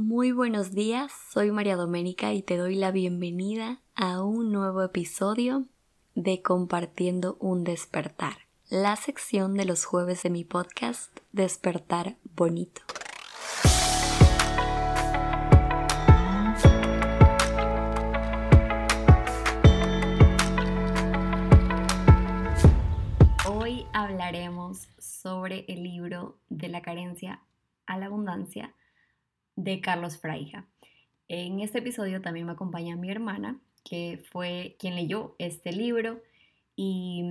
Muy buenos días, soy María Doménica y te doy la bienvenida a un nuevo episodio de Compartiendo un despertar, la sección de los jueves de mi podcast Despertar Bonito. Hoy hablaremos sobre el libro de la carencia a la abundancia de Carlos Fraija. En este episodio también me acompaña mi hermana, que fue quien leyó este libro y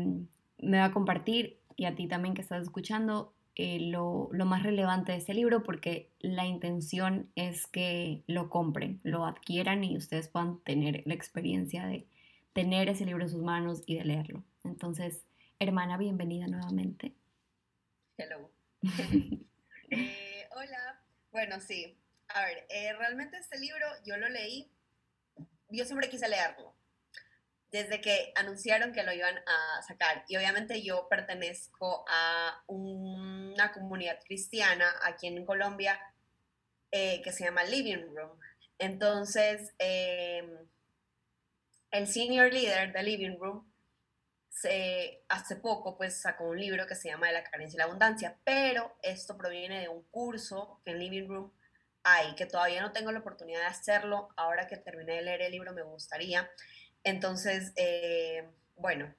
me va a compartir, y a ti también que estás escuchando, eh, lo, lo, más relevante de este libro porque la intención es que lo compren, lo adquieran y ustedes puedan tener la experiencia de tener ese libro en sus manos y de leerlo. Entonces, hermana, bienvenida nuevamente. Hello. Eh, hola. Bueno, sí, a ver, eh, realmente este libro yo lo leí, yo siempre quise leerlo, desde que anunciaron que lo iban a sacar. Y obviamente yo pertenezco a una comunidad cristiana aquí en Colombia eh, que se llama Living Room. Entonces, em, el senior leader de Living Room se, hace poco pues sacó un libro que se llama De la carencia y la abundancia, pero esto proviene de un curso que en Living Room hay, que todavía no tengo la oportunidad de hacerlo. Ahora que terminé de leer el libro me gustaría. Entonces, eh, bueno,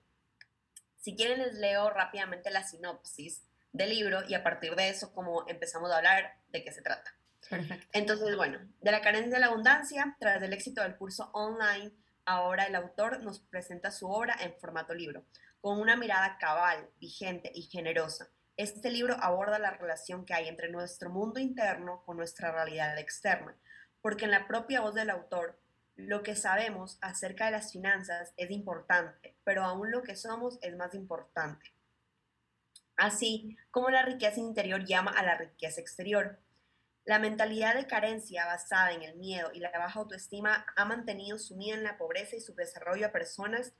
si quieren les leo rápidamente la sinopsis del libro y a partir de eso como empezamos a hablar de qué se trata. Perfecto. Entonces, bueno, de la carencia de la abundancia, tras el éxito del curso online, ahora el autor nos presenta su obra en formato libro, con una mirada cabal, vigente y generosa este libro aborda la relación que hay entre nuestro mundo interno con nuestra realidad externa, porque en la propia voz del autor, lo que sabemos acerca de las finanzas es importante, pero aún lo que somos es más importante. Así como la riqueza interior llama a la riqueza exterior. La mentalidad de carencia basada en el miedo y la baja autoestima ha mantenido sumida en la pobreza y su desarrollo a personas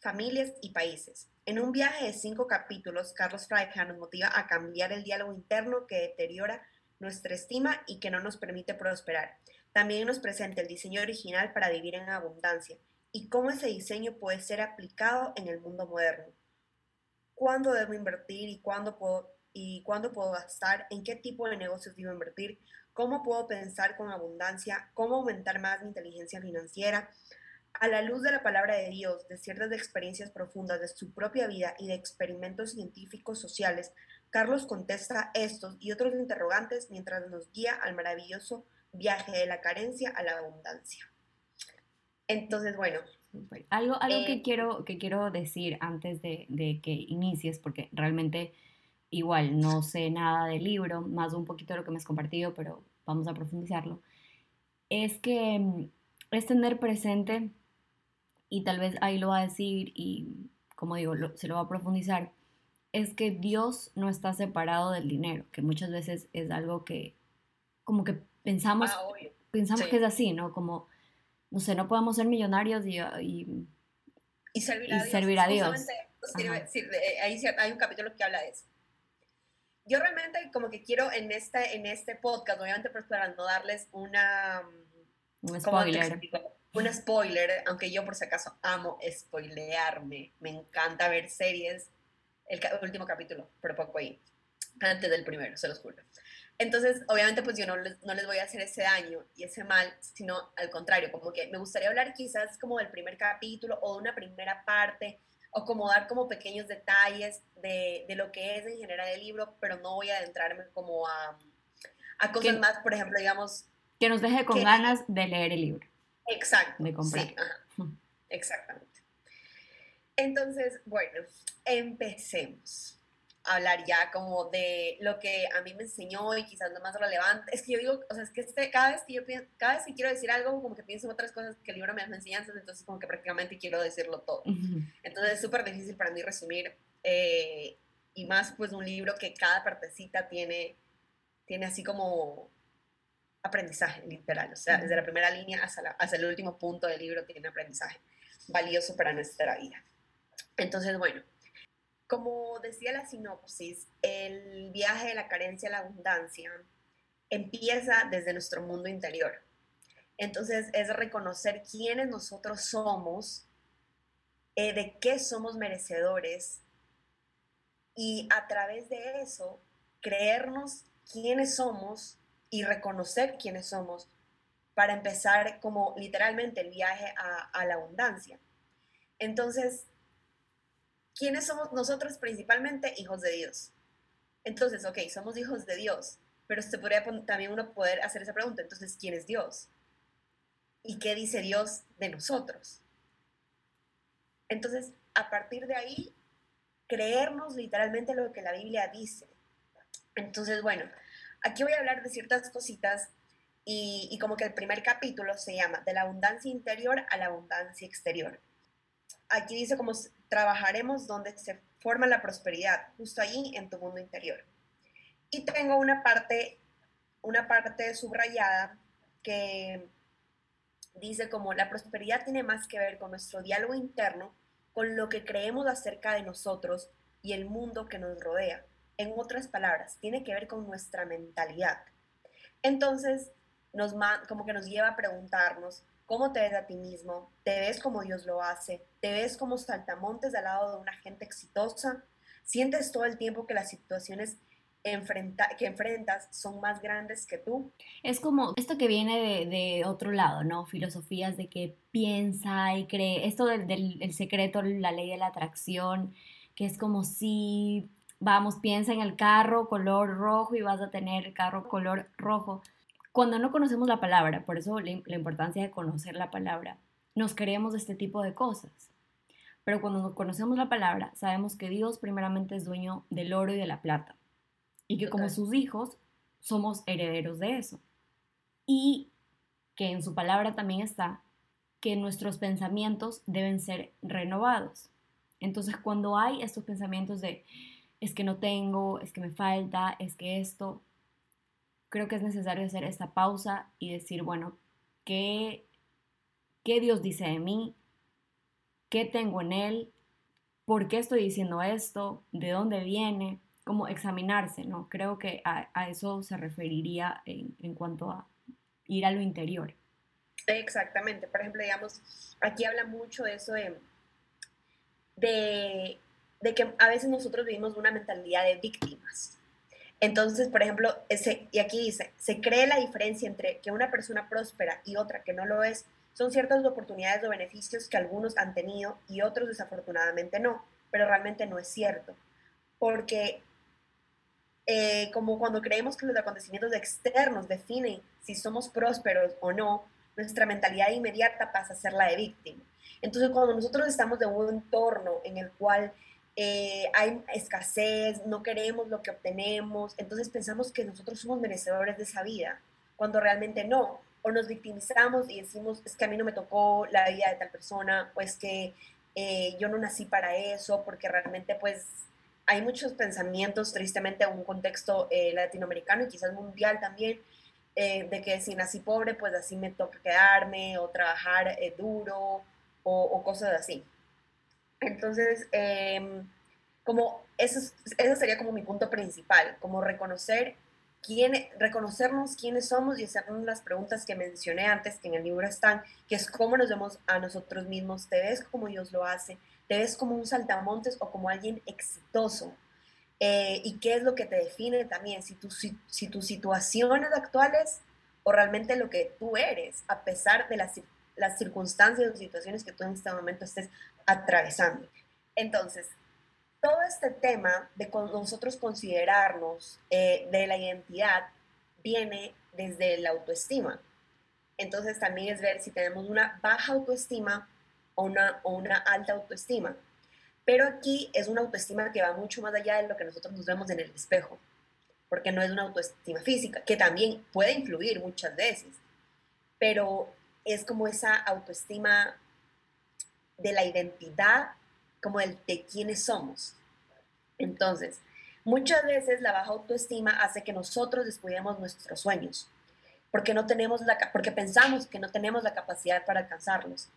familias y países. En un viaje de cinco capítulos, Carlos Freija nos motiva a cambiar el diálogo interno que deteriora nuestra estima y que no nos permite prosperar. También nos presenta el diseño original para vivir en abundancia y cómo ese diseño puede ser aplicado en el mundo moderno. ¿Cuándo debo invertir y cuándo puedo, y cuándo puedo gastar? ¿En qué tipo de negocios debo invertir? ¿Cómo puedo pensar con abundancia? ¿Cómo aumentar más mi inteligencia financiera? A la luz de la palabra de Dios, de ciertas experiencias profundas de su propia vida y de experimentos científicos sociales, Carlos contesta estos y otros interrogantes mientras nos guía al maravilloso viaje de la carencia a la abundancia. Entonces, bueno. Algo, algo que, eh, quiero, que quiero decir antes de, de, que inicies, porque realmente igual no sé nada del libro, más un poquito de lo que me has compartido, pero vamos a profundizarlo, es que mm, es tener presente y tal vez ahí lo va a decir y como digo, se lo va a profundizar, es que Dios no está separado del dinero, que muchas veces es algo que como que pensamos, ah, pensamos que es así, ¿no? Como, no sé, no podemos ser millonarios y, y, servir a Dios. hay, un capítulo que habla de eso. Yo realmente como que quiero en este, en este podcast, obviamente pues para no darles una... Un spoiler un spoiler, aunque yo por si acaso amo spoilearme, me encanta ver series, el, último capítulo, pero poco ahí, antes del primero, se los juro. Entonces, obviamente, pues yo no les, no les voy a hacer ese daño y ese mal, sino al contrario, como que me gustaría hablar quizás como del primer capítulo o de una primera parte, o como dar como pequeños detalles de, de lo que es en general el libro, pero no voy a adentrarme como a, a cosas más, por ejemplo, digamos... Que nos deje con ganas de leer el libro. Exacto. De comprar. Sí, exactamente. Entonces, bueno, empecemos a hablar ya como de lo que a mí me enseñó y quizás lo más relevante. Es que yo digo, o sea, es que este, cada vez que yo pienso, cada vez que quiero decir algo, como que pienso en otras cosas que el libro me hace enseñanzas, entonces como que prácticamente quiero decirlo todo. Entonces es súper difícil para mí resumir eh, y más pues un libro que cada partecita tiene, tiene así como aprendizaje, literal. O sea, desde la primera línea hasta, el último punto del libro tiene aprendizaje valioso para nuestra vida. Entonces, bueno, como decía la sinopsis, el viaje de la carencia a la abundancia empieza desde nuestro mundo interior. Entonces es reconocer quiénes nosotros somos, eh, de qué somos merecedores y a través de eso creernos quiénes somos y reconocer quiénes somos para empezar como literalmente el viaje a, la abundancia. Entonces, ¿quiénes somos nosotros principalmente? Hijos de Dios. Entonces, ok, somos hijos de Dios, pero se podría también uno poder hacer esa pregunta, entonces, ¿quién es Dios? ¿Y qué dice Dios de nosotros? Entonces, a partir de ahí, creernos literalmente lo que la Biblia dice. Entonces, bueno, aquí voy a hablar de ciertas cositas y, y, como que el primer capítulo se llama De la abundancia interior a la abundancia exterior. Aquí dice cómo trabajaremos donde se forma la prosperidad, justo allí en tu mundo interior. Y tengo una parte, una parte subrayada que dice como la prosperidad tiene más que ver con nuestro diálogo interno, con lo que creemos acerca de nosotros y el mundo que nos rodea. En otras palabras, tiene que ver con nuestra mentalidad. Entonces, nos, como que nos lleva a preguntarnos, ¿cómo te ves a ti mismo? ¿Te ves como Dios lo hace? ¿Te ves como saltamontes al lado de una gente exitosa? ¿Sientes todo el tiempo que las situaciones enfrenta, que enfrentas son más grandes que tú. Es como esto que viene de, de otro lado, ¿no? Filosofías de que piensa y cree, esto del, del secreto, la ley de la atracción, que es como si, vamos, piensa en el carro color rojo y vas a tener el carro color rojo. Cuando no conocemos la palabra, por eso la, la importancia de conocer la palabra, nos creemos este tipo de cosas. Pero cuando conocemos la palabra, sabemos que Dios primeramente es dueño del oro y de la plata y que como sus hijos somos herederos de eso. Y que en su palabra también está que nuestros pensamientos deben ser renovados. Entonces, cuando hay estos pensamientos de es que no tengo, es que me falta, es que esto, creo que es necesario hacer esta pausa y decir, bueno, ¿qué, qué Dios dice de mí? ¿Qué tengo en Él? ¿Por qué estoy diciendo esto? ¿De dónde viene? como examinarse, ¿no? Creo que a, eso se referiría en, cuanto a ir a lo interior. Exactamente. Por ejemplo, digamos, aquí habla mucho de eso de, de, que a veces nosotros vivimos una mentalidad de víctimas. Entonces, por ejemplo, ese, y aquí dice, se cree la diferencia entre que una persona próspera y otra que no lo es, son ciertas oportunidades o beneficios que algunos han tenido y otros desafortunadamente no, pero realmente no es cierto, porque eh, como cuando creemos que los acontecimientos externos definen si somos prósperos o no, nuestra mentalidad inmediata pasa a ser la de víctima. Entonces, cuando nosotros estamos en un entorno en el cual eh, hay escasez, no queremos lo que obtenemos, entonces pensamos que nosotros somos merecedores de esa vida, cuando realmente no. O nos victimizamos y decimos, es que a mí no me tocó la vida de tal persona, o es que eh, yo no nací para eso, porque realmente pues hay muchos pensamientos, tristemente, en un contexto eh, latinoamericano y quizás mundial también, eh, de que si nací pobre, pues así me toca quedarme o trabajar duro o, cosas así. Entonces, em, como eso, eso sería como mi punto principal, como reconocer quién, reconocernos quiénes somos y hacernos las preguntas que mencioné antes, que en el libro están, que es cómo nos vemos a nosotros mismos, te ves como Dios lo hace, te ves como un saltamontes o como alguien exitoso. Eh, y qué es lo que te define también, si, tu, si, si, tus situaciones actuales o realmente lo que tú eres, a pesar de las, las circunstancias o situaciones que tú en este momento estés atravesando. Entonces, todo este tema de nosotros considerarnos eh, de la identidad viene desde la autoestima. Entonces también es ver si tenemos una baja autoestima o una, o una alta autoestima. Pero aquí es una autoestima que va mucho más allá de lo que nosotros nos vemos en el espejo, porque no es una autoestima física, que también puede influir muchas veces, pero es como esa autoestima de la identidad, como el de quiénes somos. Entonces, muchas veces la baja autoestima hace que nosotros descuidemos nuestros sueños, porque no tenemos la porque pensamos que no tenemos la capacidad para alcanzarlos.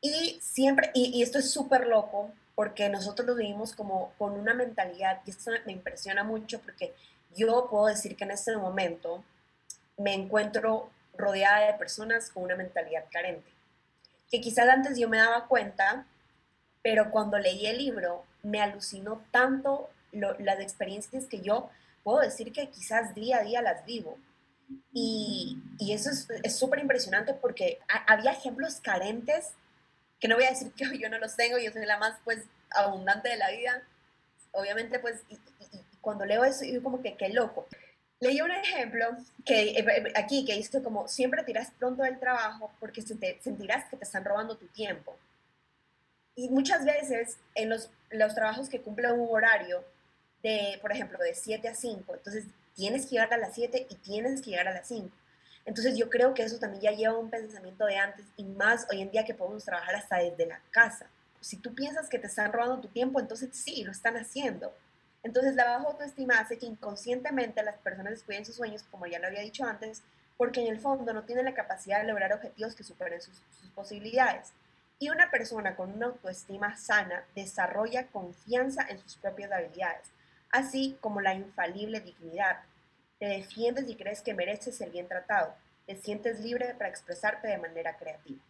Y siempre, y, esto es súper loco, porque nosotros lo vivimos como con una mentalidad, y esto me impresiona mucho porque yo puedo decir que en este momento me encuentro rodeada de personas con una mentalidad carente, que quizás antes yo me daba cuenta, pero cuando leí el libro me alucinó tanto las experiencias que yo puedo decir que quizás día a día las vivo. Y, y eso es súper impresionante porque había ejemplos carentes, que no voy a decir que yo no los tengo, yo soy la más pues abundante de la vida. Obviamente pues cuando leo eso yo como que qué loco. Leí un ejemplo que eh, eh, aquí que dice como siempre tiras pronto del trabajo porque sentirás que te están robando tu tiempo. Y muchas veces en los, los trabajos que cumplen un horario de, por ejemplo, de 7 a 5, entonces tienes que llegar a las 7 y tienes que llegar a las 5. Entonces yo creo que eso también ya lleva un pensamiento de antes y más hoy en día que podemos trabajar hasta desde la casa. Si tú piensas que te están robando tu tiempo, entonces sí, lo están haciendo. Entonces la baja autoestima hace que inconscientemente las personas descuiden sus sueños, como ya lo había dicho antes, porque en el fondo no tienen la capacidad de lograr objetivos que superen sus, posibilidades. Y una persona con una autoestima sana desarrolla confianza en sus propias habilidades, así como la infalible dignidad. Te defiendes y crees que mereces ser bien tratado. Te sientes libre para expresarte de manera creativa.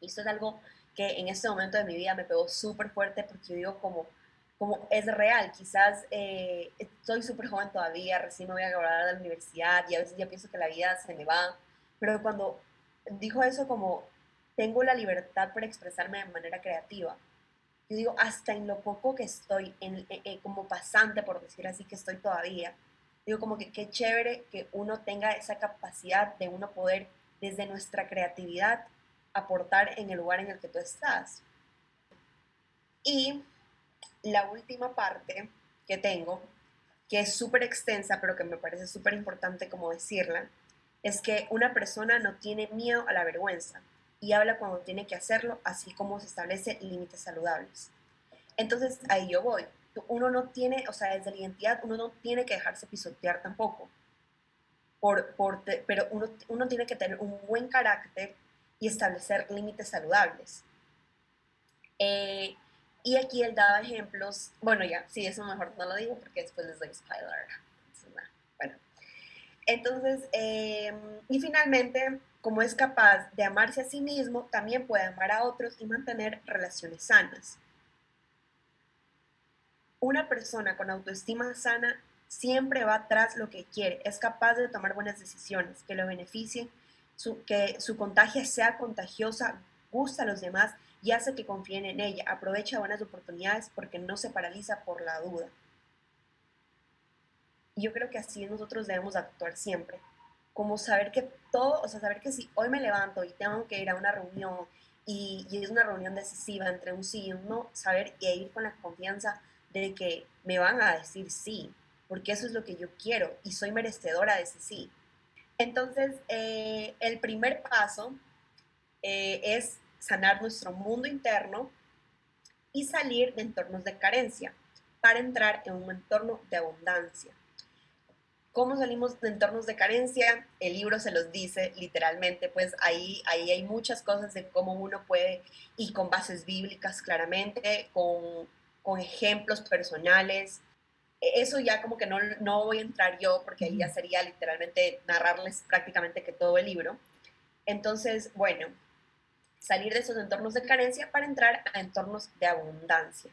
Y esto es algo que en este momento de mi vida me pegó súper fuerte porque yo digo como como es real. Quizás eh, soy súper joven todavía, recién me voy a graduar de la universidad y a veces ya pienso que la vida se me va, pero cuando dijo eso como tengo la libertad para expresarme de manera creativa, yo digo, hasta en lo poco que estoy, en, como pasante, por decir así, que estoy todavía, digo como que qué chévere que uno tenga esa capacidad de uno poder desde nuestra creatividad aportar en el lugar en el que tú estás. Y la última parte que tengo, que es súper extensa, pero que me parece súper importante como decirla, es que una persona no tiene miedo a la vergüenza y habla cuando tiene que hacerlo, así como se establece límites saludables. Entonces, ahí yo voy. Uno no tiene, o sea, desde la identidad, uno no tiene que dejarse pisotear tampoco. Por, por, pero uno, uno tiene que tener un buen carácter y establecer límites saludables. Eh, y aquí él daba ejemplos, bueno, ya, sí, eso mejor no lo digo porque después les doy spoiler. Bueno, entonces, em, y finalmente, como es capaz de amarse a sí mismo, también puede amar a otros y mantener relaciones sanas. Una persona con autoestima sana siempre va tras lo que quiere, es capaz de tomar buenas decisiones que lo beneficien, que su contagio sea contagiosa, gusta a los demás y hace que confíen en ella, aprovecha buenas oportunidades porque no se paraliza por la duda. Y yo creo que así nosotros debemos actuar siempre, como saber que todo, o sea, saber que si hoy me levanto y tengo que ir a una reunión y, es una reunión decisiva entre un sí y un no, saber y ir con la confianza de que me van a decir sí, porque eso es lo que yo quiero y soy merecedora de ese sí. Entonces, eh, el primer paso eh, es sanar nuestro mundo interno y salir de entornos de carencia para entrar en un entorno de abundancia. ¿Cómo salimos de entornos de carencia? El libro se los dice literalmente, pues ahí, ahí hay muchas cosas de cómo uno puede, y con bases bíblicas claramente, con, con ejemplos personales. E, eso ya como que no, no voy a entrar yo, porque ahí ya sería literalmente narrarles prácticamente que todo el libro. Entonces, bueno, salir de esos entornos de carencia para entrar a entornos de abundancia.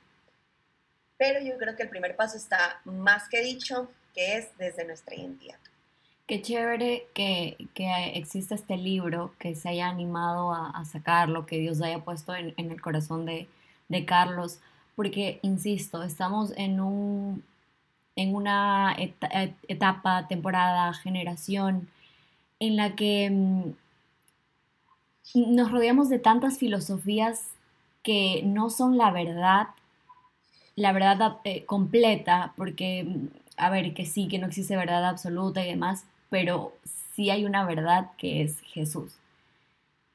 Pero yo creo que el primer paso está más que dicho, que es desde nuestra identidad. Qué chévere que, que exista este libro, que se haya animado a, sacarlo, que Dios haya puesto en, el corazón de, de, Carlos, porque, insisto, estamos en, un, en una etapa, temporada, generación en la que mm, nos rodeamos de tantas filosofías que no son la verdad, la verdad eh, completa, porque, mm, a ver, que sí, que no existe verdad absoluta y demás, pero sí hay una verdad que es Jesús.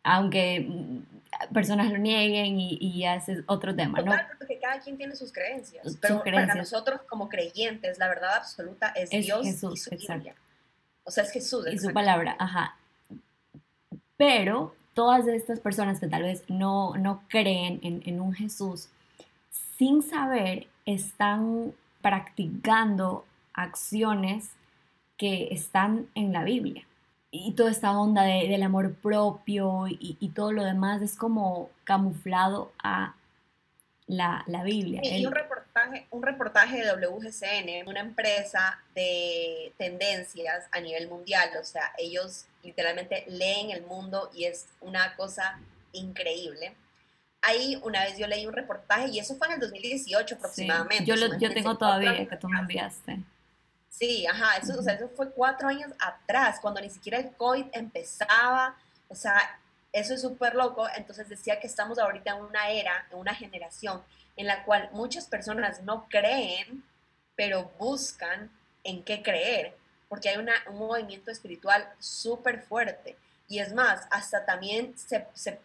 Aunque mm, personas lo nieguen y, y ese es otro tema, ¿no? porque cada quien tiene sus creencias. Pero para nosotros como creyentes, la verdad absoluta es, Dios Jesús, y su O sea, es Jesús. Y su palabra, ajá. Pero todas estas personas que tal vez no, no creen en, un Jesús, sin saber, están practicando acciones que están en la Biblia. Y toda esta onda del amor propio y, todo lo demás es como camuflado a la, Biblia. y un reportaje, un reportaje de WGCN, una empresa de tendencias a nivel mundial, o sea, ellos literalmente leen el mundo y es una cosa increíble. Ahí una vez yo leí un reportaje y eso fue en el 2018 aproximadamente. Yo, lo, yo tengo todavía que tú me enviaste. Sí, ajá, eso, o sea, eso fue cuatro años atrás, cuando ni siquiera el COVID empezaba, o sea, eso es súper loco, entonces decía que estamos ahorita en una era, en una generación en la cual muchas personas no creen, pero buscan en qué creer, porque hay una, un movimiento espiritual súper fuerte. Y es más, hasta también se, se,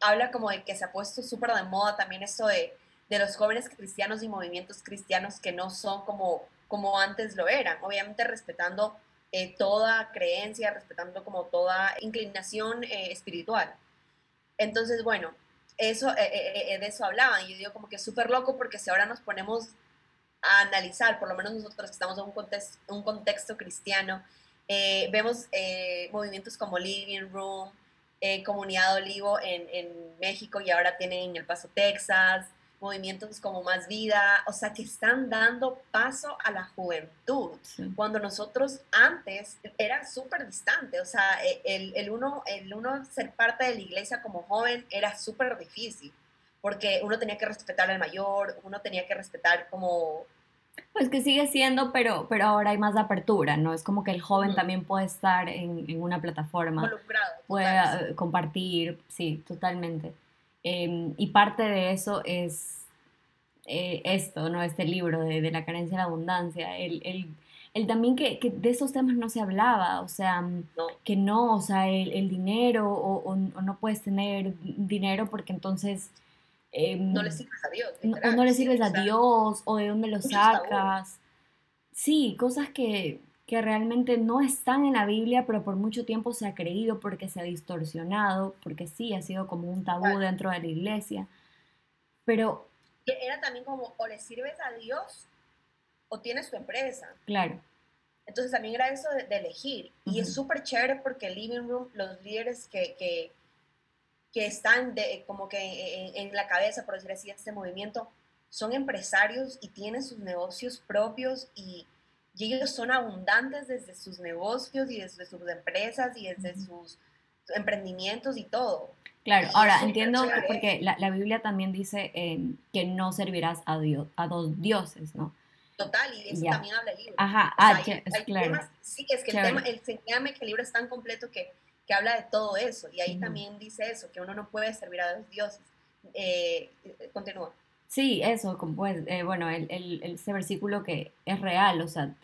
habla como de que se ha puesto súper de moda también esto de, de los jóvenes cristianos y movimientos cristianos que no son como como antes lo eran, obviamente respetando eh, toda creencia, respetando como toda inclinación eh, espiritual. Entonces, bueno, eso, eh, de eso hablaban. Yo digo como que es súper loco porque si ahora nos ponemos a analizar, por lo menos nosotros que estamos en un contexto, un contexto cristiano, vemos movimientos como Living Room, Comunidad Olivo en, en México y ahora tienen en El Paso, Texas, movimientos como Más Vida, o sea, que están dando paso a la juventud, cuando nosotros antes era súper distante, o sea, e, el, el, uno, el uno ser parte de la iglesia como joven era súper difícil, porque uno tenía que respetar al mayor, uno tenía que respetar como... Pues que sigue siendo, pero, pero ahora hay más apertura, ¿no? Es como que el joven también puede estar en, en una plataforma, puede compartir, sí, totalmente. Em, y parte de eso es eh, esto, ¿no? Este libro de, de, la carencia y la abundancia. El, el, el también que, que, de esos temas no se hablaba, o sea, mm, que no, o sea, el, el dinero o, o, no puedes tener dinero porque entonces... Em, no le sirves a Dios. o no le sirves a Dios, o de dónde lo sacas. Sí, cosas que, que realmente no están en la Biblia, pero por mucho tiempo se ha creído porque se ha distorsionado, porque sí ha sido como un tabú dentro de la iglesia. Pero... Era también como, o le sirves a Dios o tienes tu empresa. Claro. Entonces también era eso de, elegir. Y es súper chévere porque el Living Room, los líderes que, que, que están de, como que en, en, la cabeza, por decir así, de este movimiento, son empresarios y tienen sus negocios propios y y ellos son abundantes desde sus negocios y desde sus empresas y desde sus emprendimientos y todo. Claro, ahora entiendo porque la, la, Biblia también dice eh, que no servirás a, Dios, a dos dioses, ¿no? Total, y de eso también habla el libro. Ajá, ah, es claro. sí, es que el tema, el, que el libro es tan completo que, que habla de todo eso, y ahí también dice eso, que uno no puede servir a dos dioses. Eh, eh, continúa. Sí, eso, pues, eh, bueno, el, el, ese versículo que es real, o sea,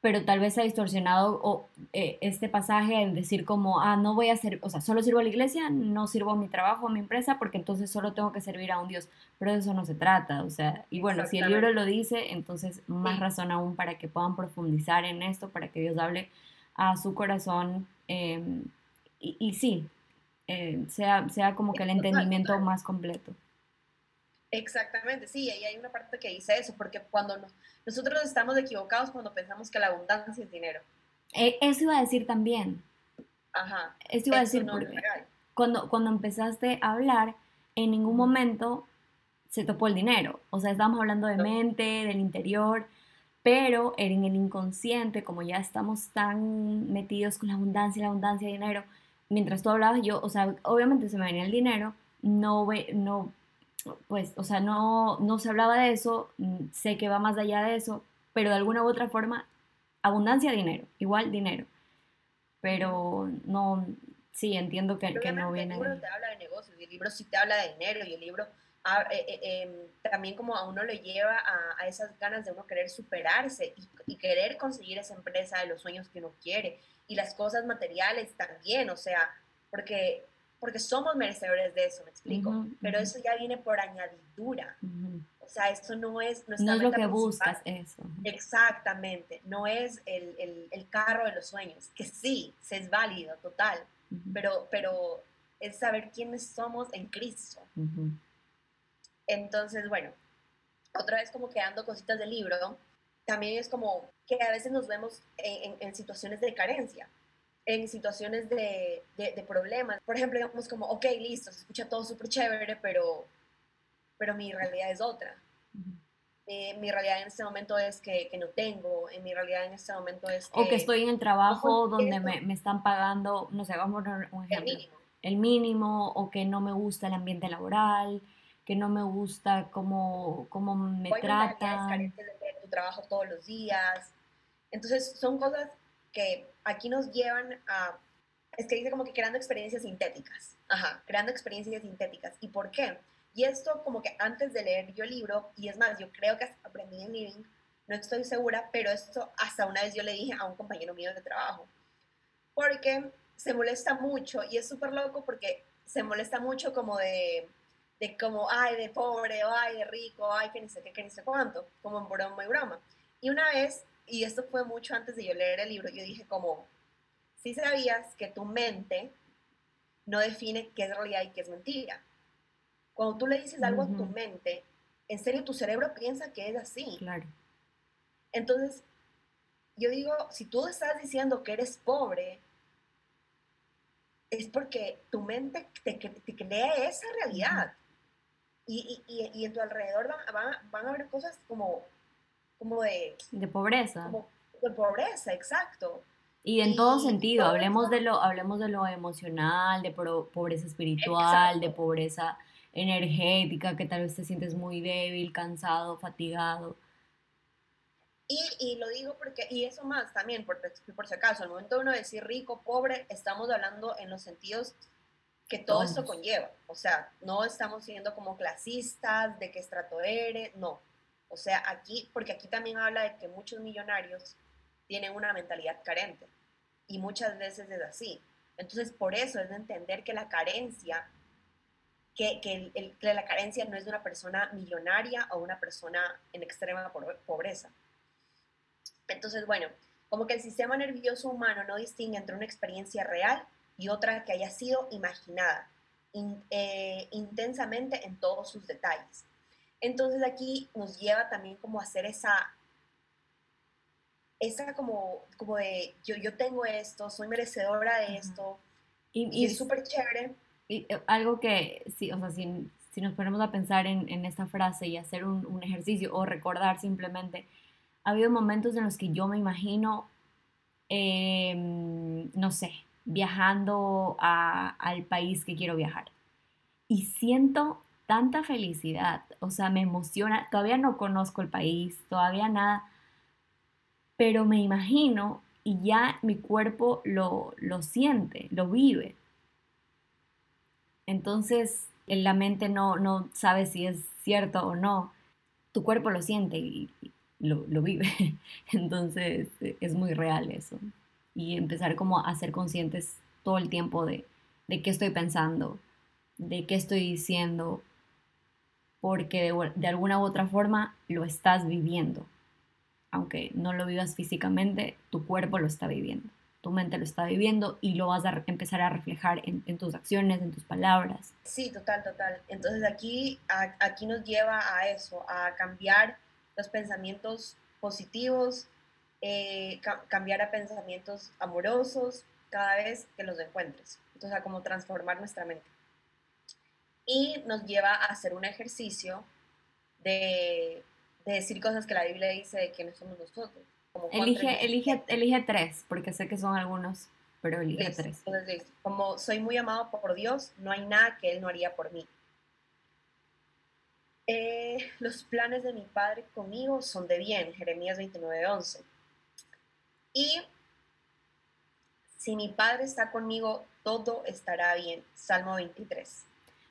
pero tal vez se ha distorsionado o, eh, este pasaje en decir como, ah, no voy a ser, o sea, solo sirvo a la iglesia, no sirvo a mi trabajo, a mi empresa, porque entonces solo tengo que servir a un Dios, pero de eso no se trata, o sea, y bueno, si el libro lo dice, entonces más razón aún para que puedan profundizar en esto, para que Dios hable a su corazón, em, y, y, sí, eh, sea, sea como que el entendimiento más completo. Exactamente, sí, ahí hay una parte que dice eso, porque cuando nosotros estamos equivocados cuando pensamos que la abundancia es dinero. E, eso iba a decir también. Ajá. Eso iba a decir porque cuando, cuando empezaste a hablar, en ningún momento se topó el dinero. O sea, estamos hablando de mente, del interior, pero en el inconsciente, como ya estamos tan metidos con la abundancia, la abundancia de dinero, mientras tú hablabas, yo, o sea, obviamente se me venía el dinero, no, ve, no pues, o sea, no, no se hablaba de eso, mm, sé que va más allá de eso, pero de alguna u otra forma, abundancia, dinero, igual dinero. Pero no, sí, entiendo que, que no viene. El libro te habla de negocios, y el libro sí te habla de dinero, y el libro ah, eh, eh, em, también como a uno le lleva a, esas ganas de uno querer superarse y, y, querer conseguir esa empresa de los sueños que uno quiere, y las cosas materiales también, o sea, porque porque somos merecedores de eso, me explico, pero eso ya viene por añadidura. O sea, esto no es No es lo que buscas, eso. Exactamente, no es el, el, el, carro de los sueños, que sí, es válido, total, pero, pero es saber quiénes somos en Cristo. Entonces, bueno, otra vez como quedando cositas del libro, también es como que a veces nos vemos en, situaciones de carencia, en situaciones de, de, problemas. Por ejemplo, digamos como, ok, listo, se escucha todo súper chévere, pero, pero mi realidad es otra. Eh, mi realidad en este momento es que, que, no tengo, en mi realidad en este momento es que... O que estoy en el trabajo donde me, me, están pagando, no sé, vamos a poner un ejemplo. El mínimo. El mínimo, o que no me gusta el ambiente laboral, que no me gusta cómo, cómo me tratan. de tu trabajo todos los días. Entonces, son cosas que aquí nos llevan a... Es que dice como que creando experiencias sintéticas. Ajá, creando experiencias sintéticas. ¿Y por qué? Y esto como que antes de leer yo el libro, y es más, yo creo que aprendí en Living, no estoy segura, pero esto hasta una vez yo le dije a un compañero mío de trabajo, porque se molesta mucho y es súper loco porque se molesta mucho como de, de como, ay, de pobre, ay, de rico, ay, que ni sé qué, que ni sé cuánto, como en broma y broma. Y una vez, y esto fue mucho antes de yo leer el libro, yo dije como, si sabías que tu mente no define qué es realidad y qué es mentira. Cuando tú le dices algo a tu mente, en serio tu cerebro piensa que es así. Claro. Entonces, yo digo, si tú estás diciendo que eres pobre, es porque tu mente te, te crea esa realidad. y, y, y, en tu alrededor van, van, a haber cosas como, como de... De pobreza. de pobreza, exacto. Y en todo sentido, hablemos de, lo, hablemos de lo emocional, de pobreza espiritual, de pobreza energética, que tal vez te sientes muy débil, cansado, fatigado. Y, y, lo digo porque, y eso más también, por, por si acaso, al momento de uno decir rico, pobre, estamos hablando en los sentidos que todo esto conlleva. O sea, no estamos siendo como clasistas, de qué estrato eres, no. O sea, aquí, porque aquí también habla de que muchos millonarios tienen una mentalidad carente y muchas veces es así. Entonces, por eso es de entender que la carencia que, la carencia no es de una persona millonaria o una persona en extrema pobreza. Entonces, bueno, como que el sistema nervioso humano no distingue entre una experiencia real y otra que haya sido imaginada eh, intensamente en todos sus detalles. Entonces aquí nos lleva también como a hacer esa, esa como, como de yo, yo tengo esto, soy merecedora de esto, y es súper chévere. y, eh, algo que, sí, o sea, si, si, nos ponemos a pensar en, en esta frase y hacer un, un, ejercicio o recordar simplemente, ha habido momentos en los que yo me imagino, em, no sé, viajando a, al país que quiero viajar. Y siento tanta felicidad, o sea, me emociona, todavía no conozco el país, todavía nada, pero me imagino y ya mi cuerpo lo, lo siente, lo vive. Entonces, la mente no, no sabe si es cierto o no. Tu cuerpo lo siente y, lo, vive. Entonces, es muy real eso. Y empezar como a ser conscientes todo el tiempo de, de qué estoy pensando, de qué estoy diciendo, porque de, alguna u otra forma lo estás viviendo. Aunque no lo vivas físicamente, tu cuerpo lo está viviendo tu mente lo está viviendo y lo vas a empezar a reflejar en, tus acciones, en tus palabras. Sí, total, total. Entonces aquí, aquí nos lleva a eso, a cambiar los pensamientos positivos, eh, cambiar a pensamientos amorosos cada vez que los encuentres. Entonces, a cómo transformar nuestra mente. Y nos lleva a hacer un ejercicio de, de decir cosas que la Biblia dice de quiénes somos nosotros elige, elige, elige tres, porque sé que son algunos, pero elige tres. Entonces, como soy muy amado por Dios, no hay nada que Él no haría por mí. Eh, los planes de mi Padre conmigo son de bien, Jeremías 29:11. Y si mi Padre está conmigo, todo estará bien, Salmo 23.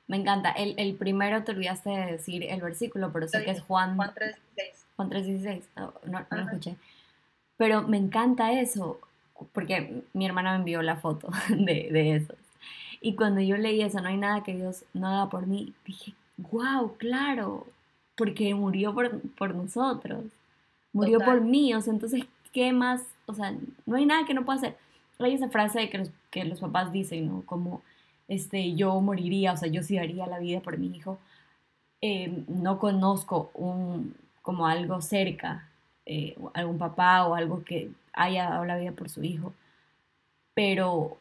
Me encanta. El, el primero te olvidaste de decir el versículo, pero sé que es Juan, Juan 3.16. Juan 3.16. No, no, no lo escuché. Pero me encanta eso, porque mi hermana me envió la foto de, de eso. Y cuando yo leí eso, no hay nada que Dios no haga por mí, dije, wow, claro, porque murió por, por nosotros, murió por mí, o sea, entonces, ¿qué más? O sea, no hay nada que no pueda hacer. Hay esa frase que los, que los papás dicen, ¿no? Como, este, yo moriría, o sea, yo sí daría la vida por mi hijo. Eh, no conozco un, como algo cerca eh, algún papá o algo que haya dado la vida por su hijo. Pero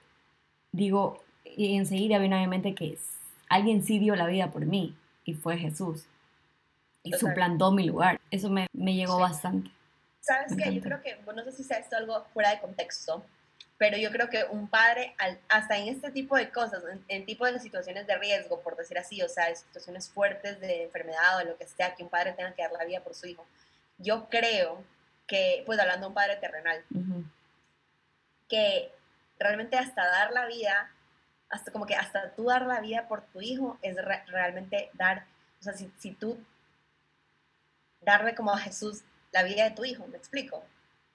digo, y enseguida viene a mi mente que alguien sí dio la vida por mí y fue Jesús. Y suplantó mi lugar. Eso me, me llegó bastante. ¿Sabes qué? Yo creo que, no sé si sea esto algo fuera de contexto, pero yo creo que un padre, hasta en este tipo de cosas, en, tipo de situaciones de riesgo, por decir así, o sea, situaciones fuertes de enfermedad o de lo que sea, que un padre tenga que dar la vida por su hijo, yo creo que, pues hablando de un padre terrenal, que realmente hasta dar la vida, hasta como que hasta tú dar la vida por tu hijo es realmente dar, o sea, si, si tú darle como a Jesús la vida de tu hijo, ¿me explico?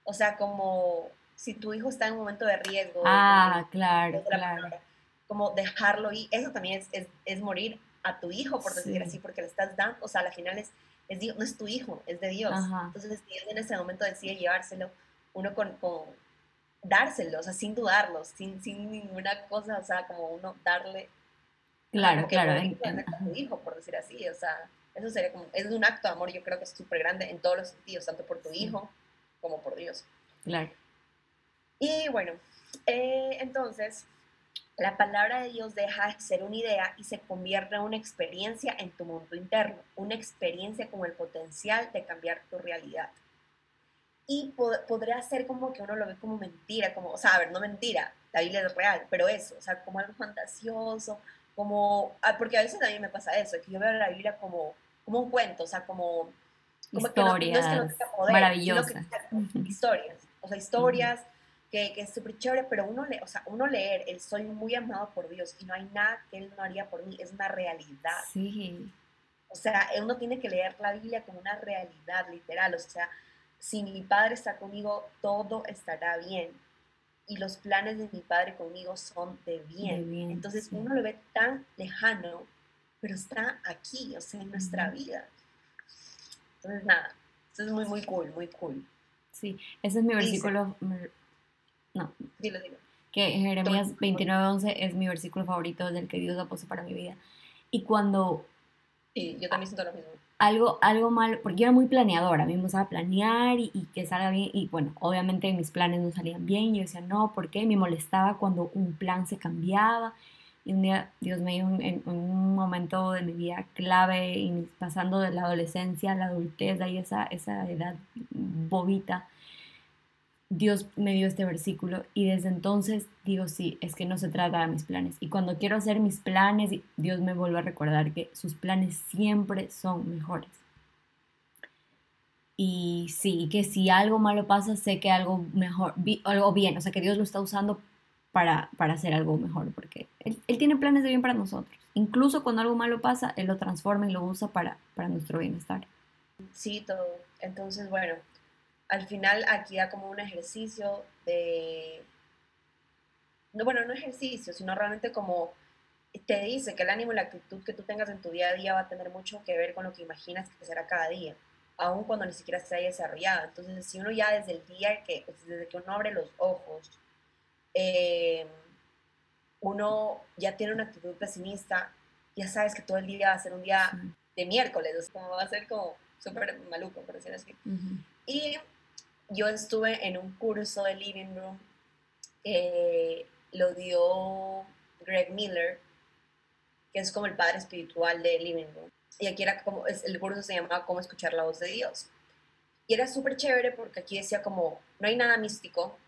O sea, como si tu hijo está en un momento de riesgo. Ah, claro, claro. como dejarlo y eso también es, es, morir a tu hijo, por decir así, porque le estás dando, o sea, al final es, es Dios, no es tu hijo, es de Dios. Entonces, Dios en ese momento decide llevárselo, uno con, con dárselo, o sea, sin dudarlo, sin, sin ninguna cosa, o sea, como uno darle. Claro, claro. a tu hijo, por decir así, o sea, eso sería como, es un acto de amor, yo creo que es súper grande en todos los sentidos, tanto por tu hijo como por Dios. Claro. Y bueno, eh, entonces, la palabra de Dios deja de ser una idea y se convierte en una experiencia en tu mundo interno, una experiencia con el potencial de cambiar tu realidad. Y podría ser como que uno lo ve como mentira, como, o sea, a ver, no mentira, la Biblia es real, pero eso, o sea, como algo fantasioso, como, ah, porque a veces también me pasa eso, que yo veo la Biblia como, como un cuento, o sea, como... historias maravillosas. historias, o sea, historias que, que es súper chévere, pero uno, le, o sea, uno leer el soy muy amado por Dios y no hay nada que Él no haría por mí, es una realidad. Sí. O sea, uno tiene que leer la Biblia como una realidad literal, o sea, si mi Padre está conmigo, todo estará bien. Y los planes de mi Padre conmigo son de bien. Entonces uno lo ve tan lejano, pero está aquí, o sea, en nuestra vida. Entonces, nada, eso es muy, muy cool, muy cool. Sí, ese es mi versículo, no. Dilo, dilo. Que Jeremías 29:11 es mi versículo favorito del que Dios ha puesto para mi vida. Y cuando... Sí, yo también siento lo mismo. Algo, algo mal, porque yo era muy planeadora, a mí me gustaba planear y, que salga bien, y bueno, obviamente mis planes no salían bien, yo decía, no, ¿por qué? Me molestaba cuando un plan se cambiaba, y un día, Dios me dio en, un momento de mi vida clave, y pasando de la adolescencia a la adultez, ahí esa, esa edad bobita, Dios me dio este versículo y desde entonces digo, sí, es que no se trata de mis planes. Y cuando quiero hacer mis planes, Dios me vuelve a recordar que sus planes siempre son mejores. Y sí, que si algo malo pasa, sé que algo mejor, algo bien, o sea, que Dios lo está usando para, para hacer algo mejor, porque él, tiene planes de bien para nosotros. Incluso cuando algo malo pasa, Él lo transforma y lo usa para, para nuestro bienestar. Sí, todo. Entonces, bueno, al final aquí da como un ejercicio de, no, bueno, no ejercicio, sino realmente como te dice que el ánimo y la actitud que tú tengas en tu día a día va a tener mucho que ver con lo que imaginas que será cada día, aun cuando ni siquiera se haya desarrollado. Entonces, si uno ya desde el día que, pues, desde que uno abre los ojos, eh, uno ya tiene una actitud pesimista, ya sabes que todo el día va a ser un día de miércoles, o sea, como va a ser como súper maluco, por decirlo así. Y yo estuve en un curso de Living Room, que lo dio Greg Miller, que es como el padre espiritual de Living Room. Y aquí era como, el curso se llamaba Cómo escuchar la voz de Dios. Y era súper chévere porque aquí decía como, no hay nada místico,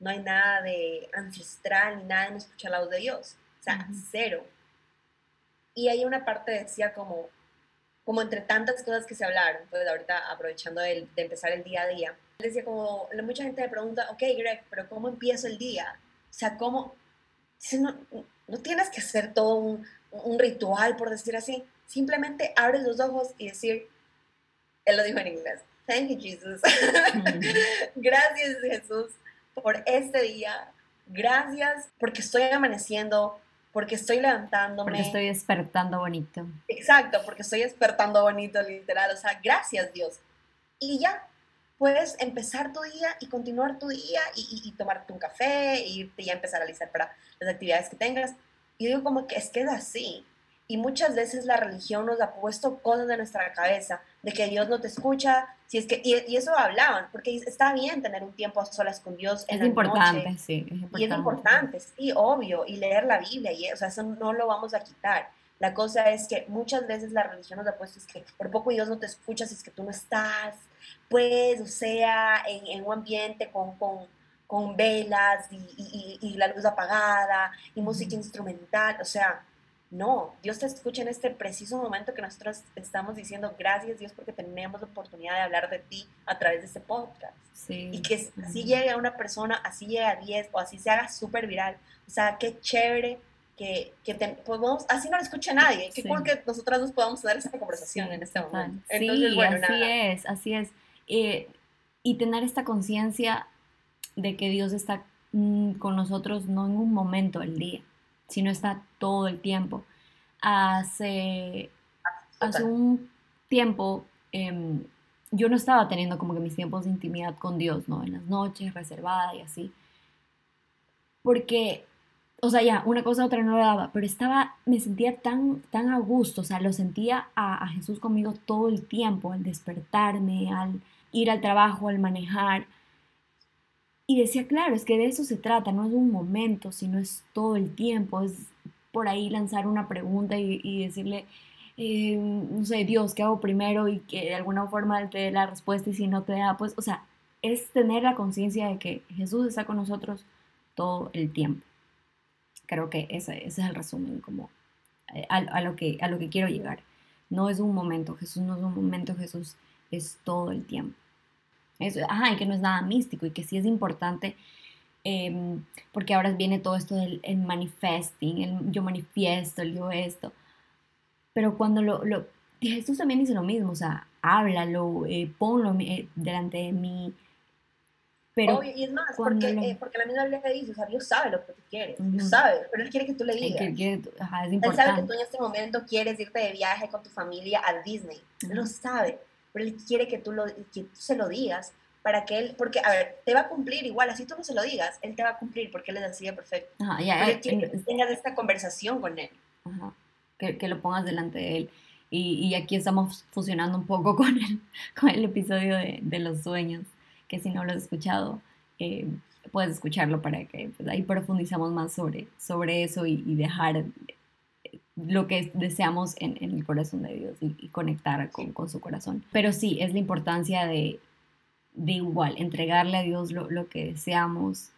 no hay nada de ancestral, ni nada en escuchar la voz de Dios. O sea, cero. Y hay una parte decía como, como entre tantas cosas que se hablaron, pues ahorita aprovechando de, de empezar el día a día, decía como, mucha gente me pregunta, ok Greg, pero ¿cómo empiezo el día? O sea, ¿cómo? no, no tienes que hacer todo un, un, ritual, por decir así. Simplemente abres los ojos y decir, él lo dijo en inglés, thank you Jesus. Gracias Jesús por este día. Gracias porque estoy amaneciendo, porque estoy levantándome. Porque estoy despertando bonito. Exacto, porque estoy despertando bonito, literal. O sea, gracias Dios. Y ya, puedes empezar tu día y continuar tu día y, tomarte un café y irte ya empezar a listar para las actividades que tengas. Y digo como que es que es así. Y muchas veces la religión nos ha puesto cosas de nuestra cabeza, de que Dios no te escucha, si es que, y, eso hablaban, porque está bien tener un tiempo a solas con Dios en es la importante, noche, sí, es importante. Y es importante, sí, obvio, y leer la Biblia, y, o sea, eso no lo vamos a quitar. La cosa es que muchas veces la religión nos ha puesto es que por poco Dios no te escucha si es que tú no estás, pues, o sea, en, en un ambiente con, con, con velas y, y, y, la luz apagada y música instrumental, o sea, no, Dios te escucha en este preciso momento que nosotros estamos diciendo gracias Dios porque tenemos la oportunidad de hablar de ti a través de este podcast. Sí. Y que así llegue a una persona, así llegue a 10 o así se haga súper viral. O sea, qué chévere que, que podemos, así no lo escucha nadie. Qué sí. que nosotras nos podamos dar esa conversación en este momento. Entonces, sí, bueno, así es, así es. Eh, y tener esta conciencia de que Dios está mm, con nosotros no en un momento del día si no está todo el tiempo. Hace, hace un tiempo em, yo no estaba teniendo como que mis tiempos de intimidad con Dios, ¿no? En las noches, reservada y así. Porque, o sea, ya, una cosa otra no lo daba, pero estaba, me sentía tan, tan a gusto, o sea, lo sentía a, a Jesús conmigo todo el tiempo, al despertarme, al ir al trabajo, al manejar. Y decía, claro, es que de eso se trata, no es un momento, sino es todo el tiempo, es por ahí lanzar una pregunta y, decirle, eh, no sé, Dios, ¿qué hago primero? Y que de alguna forma te dé la respuesta y si no te da, pues, o sea, es tener la conciencia de que Jesús está con nosotros todo el tiempo. Creo que ese, es el resumen, como eh, a, lo que, a lo que quiero llegar. No es un momento, Jesús no es un momento, Jesús es todo el tiempo. Eso, ajá, y que no es nada místico y que sí es importante em, porque ahora viene todo esto del manifesting, el yo manifiesto, el yo esto. Pero cuando lo, lo Jesús también dice lo mismo, o sea, háblalo, eh, ponlo eh, delante de mí. Pero y es más, porque, eh, porque, la misma Biblia dice, o sea, Dios sabe lo que tú quieres, Dios sabe, pero Él quiere que tú le digas. Él, quiere, ajá, es Él sabe que tú en este momento quieres irte de viaje con tu familia a Disney, Él lo sabe, pero él quiere que tú, lo, que tú se lo digas para que él, porque, a ver, te va a cumplir igual, así tú no se lo digas, él te va a cumplir porque él es así de perfecto. Ajá, ya, pero él quiere que tengas esta conversación con él. Ajá, que, que, lo pongas delante de él. Y, y, aquí estamos fusionando un poco con el, con el episodio de, de los sueños, que si no lo has escuchado, eh, puedes escucharlo para que pues, ahí profundizamos más sobre, sobre eso y, y dejar lo que deseamos en, en el corazón de Dios y, conectar con, con, su corazón. Pero sí, es la importancia de, de igual, entregarle a Dios lo, lo que deseamos,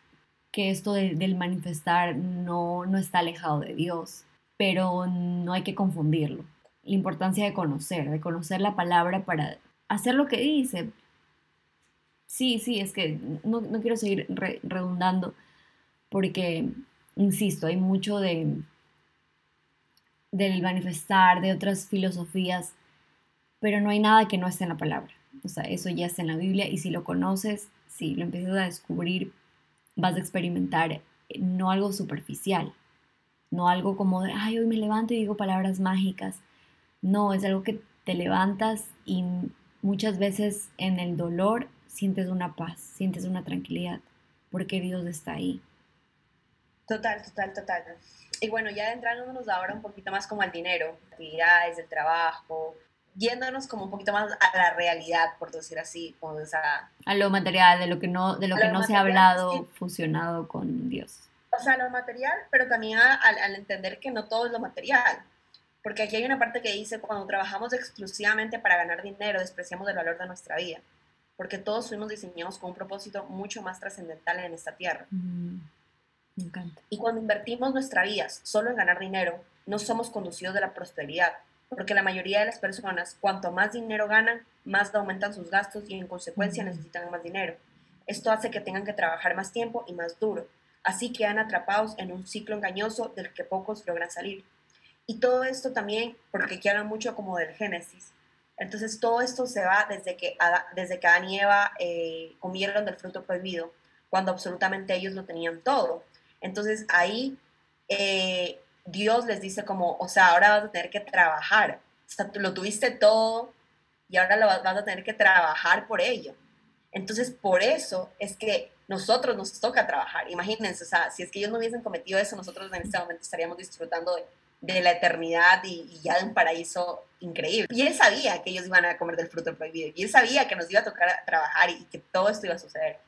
que esto de, del manifestar no, no está alejado de Dios, pero no hay que confundirlo. La importancia de conocer, de conocer la palabra para hacer lo que dice. Sí, sí, es que no, no quiero seguir re, redundando porque, insisto, hay mucho de del manifestar, de otras filosofías, pero no hay nada que no esté en la palabra. O sea, eso ya está en la Biblia y si lo conoces, si lo empiezas a descubrir, vas a experimentar eh, no algo superficial, no algo como de, ay, hoy me levanto y digo palabras mágicas. No, es algo que te levantas y muchas veces en el dolor sientes una paz, sientes una tranquilidad, porque Dios está ahí. Total, total, total y bueno, ya adentrándonos ahora un poquito más como al dinero, actividades, el trabajo, yéndonos como un poquito más a la realidad, por decir así, a lo material, de lo que no, de lo que no se ha hablado sí. fusionado con Dios. O sea, lo material, pero también al, al entender que no todo es lo material. Porque aquí hay una parte que dice, cuando trabajamos exclusivamente para ganar dinero, despreciamos el valor de nuestra vida. Porque todos fuimos diseñados con un propósito mucho más trascendental en esta tierra. Mm. Y cuando invertimos nuestra vida solo en ganar dinero, no somos conducidos de la prosperidad, porque la mayoría de las personas, cuanto más dinero ganan, más aumentan sus gastos y en consecuencia necesitan más dinero. Esto hace que tengan que trabajar más tiempo y más duro, así quedan atrapados en un ciclo engañoso del que pocos logran salir. Y todo esto también, porque aquí hablan mucho como del Génesis, entonces todo esto se va desde que, desde que Adán y Eva eh, comieron del fruto prohibido, cuando absolutamente ellos lo tenían todo. Entonces ahí eh, Dios les dice como, o sea, ahora vas a tener que trabajar. O sea, tú lo tuviste todo y ahora lo vas, a tener que trabajar por ello. Entonces, por eso es que nosotros nos toca trabajar. Imagínense, o sea, si es que ellos no hubiesen cometido eso, nosotros en este momento estaríamos disfrutando de la eternidad y, ya de un paraíso increíble. Y él sabía que ellos iban a comer del fruto prohibido. Y él sabía que nos iba a tocar trabajar y que todo esto iba a suceder.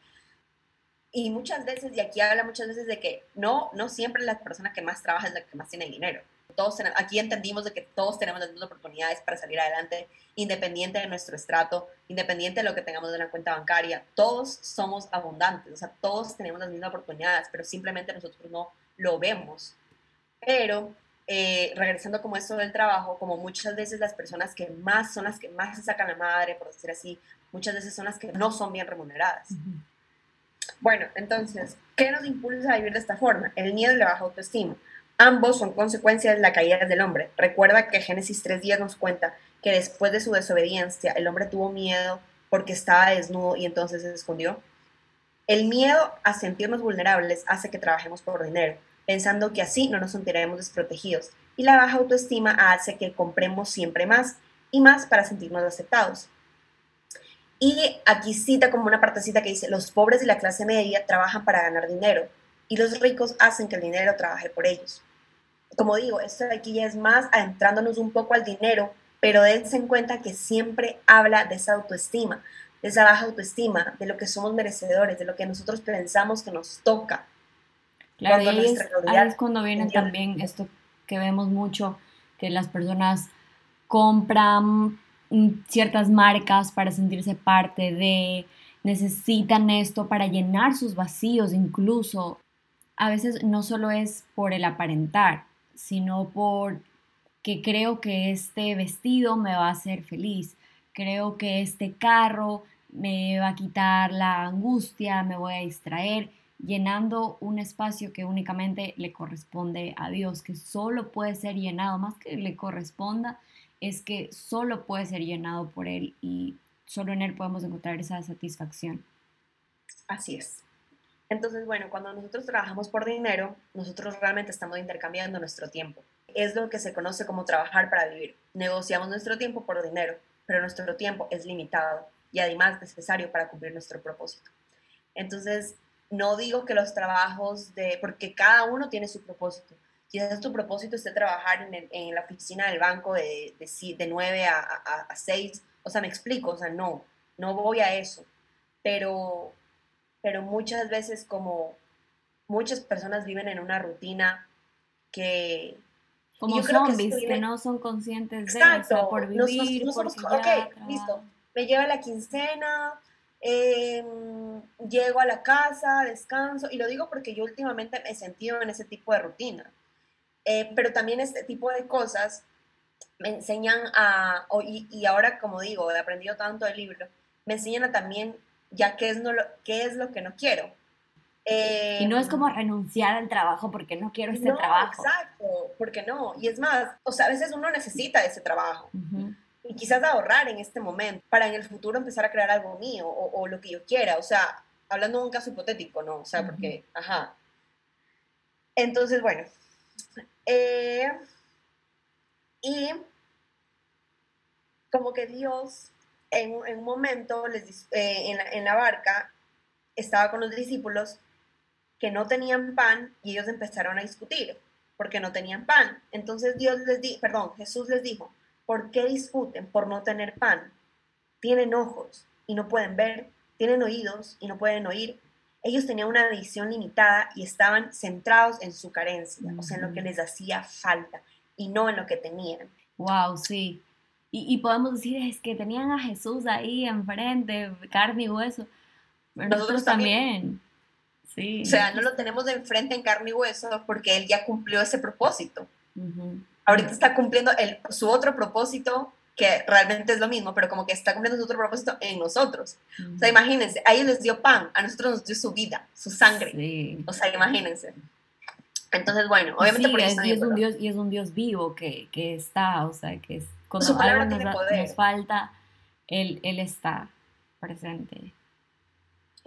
Y muchas veces, y aquí habla muchas veces de que no, no siempre la persona que más trabaja es la que más tiene dinero. Todos aquí entendimos de que todos tenemos las mismas oportunidades para salir adelante, independiente de nuestro estrato, independiente de lo que tengamos en la cuenta bancaria. Todos somos abundantes, o sea, todos tenemos las mismas oportunidades, pero simplemente nosotros no lo vemos. Pero eh, regresando como esto del trabajo, como muchas veces las personas que más son las que más se sacan la madre, por decir así, muchas veces son las que no son bien remuneradas. Bueno, entonces, ¿qué nos impulsa a vivir de esta forma? El miedo y la baja autoestima. Ambos son consecuencias de la caída del hombre. Recuerda que Génesis 3.10 nos cuenta que después de su desobediencia, el hombre tuvo miedo porque estaba desnudo y entonces se escondió. El miedo a sentirnos vulnerables hace que trabajemos por dinero, pensando que así no nos sentiremos desprotegidos. Y la baja autoestima hace que compremos siempre más y más para sentirnos aceptados. Y aquí cita como una partecita que dice, los pobres y la clase media trabajan para ganar dinero y los ricos hacen que el dinero trabaje por ellos. Como digo, esto de aquí ya es más adentrándonos un poco al dinero, pero dense en cuenta que siempre habla de esa autoestima, de esa baja autoestima, de lo que somos merecedores, de lo que nosotros pensamos que nos toca. Claro, y ahí es, cuando viene también esto que vemos mucho, que las personas compran ciertas marcas para sentirse parte de, necesitan esto para llenar sus vacíos incluso. A veces no solo es por el aparentar, sino por que creo que este vestido me va a hacer feliz, creo que este carro me va a quitar la angustia, me voy a distraer, llenando un espacio que únicamente le corresponde a Dios, que solo puede ser llenado, más que le corresponda, es que solo puede ser llenado por Él y solo en Él podemos encontrar esa satisfacción. Así es. Entonces, bueno, cuando nosotros trabajamos por dinero, nosotros realmente estamos intercambiando nuestro tiempo. Es lo que se conoce como trabajar para vivir. Negociamos nuestro tiempo por dinero, pero nuestro tiempo es limitado y además necesario para cumplir nuestro propósito. Entonces, no digo que los trabajos de, porque cada uno tiene su propósito, quizás tu propósito esté trabajar en, la oficina del banco de, de, de 9 a, a, 6, o sea, me explico, o sea, no, no voy a eso, pero, pero muchas veces como muchas personas viven en una rutina que... Como zombies, que, no son conscientes de eso, por vivir, por ok, listo, me lleva la quincena, em, llego a la casa, descanso, y lo digo porque yo últimamente me he sentido en ese tipo de rutina. Eh, pero también este tipo de cosas me enseñan a, y, ahora como digo, he aprendido tanto del libro, me enseñan a también ya qué es, no lo, qué es lo que no quiero. y no es como em, renunciar al trabajo porque no quiero este trabajo. Exacto, porque no. Y es más, o sea, a veces uno necesita ese trabajo. Y quizás ahorrar en este momento para en el futuro empezar a crear algo mío o, lo que yo quiera. O sea, hablando de un caso hipotético, ¿no? O sea, porque, ajá. Entonces, bueno, eh, y como que Dios en, un momento eh, en, la, barca estaba con los discípulos que no tenían pan y ellos empezaron a discutir porque no tenían pan. Entonces Dios les di, perdón, Jesús les dijo, ¿por qué discuten por no tener pan? Tienen ojos y no pueden ver, tienen oídos y no pueden oír, ellos tenían una visión limitada y estaban centrados en su carencia, o sea, en lo que les hacía falta y no en lo que tenían. Wow, sí. Y, podemos decir, es que tenían a Jesús ahí enfrente, carne y hueso. nosotros, también. Sí. O sea, no lo tenemos de enfrente en carne y hueso porque Él ya cumplió ese propósito. Ahorita está cumpliendo el, su otro propósito que realmente es lo mismo, pero como que está cumpliendo otro propósito en nosotros. O sea, imagínense, a ellos les dio pan, a nosotros nos dio su vida, su sangre. O sea, imagínense. Entonces, bueno, obviamente por eso y es, un Dios, y es un Dios vivo que, que está, o sea, que es, cuando algo nos, nos, falta, él, él está presente.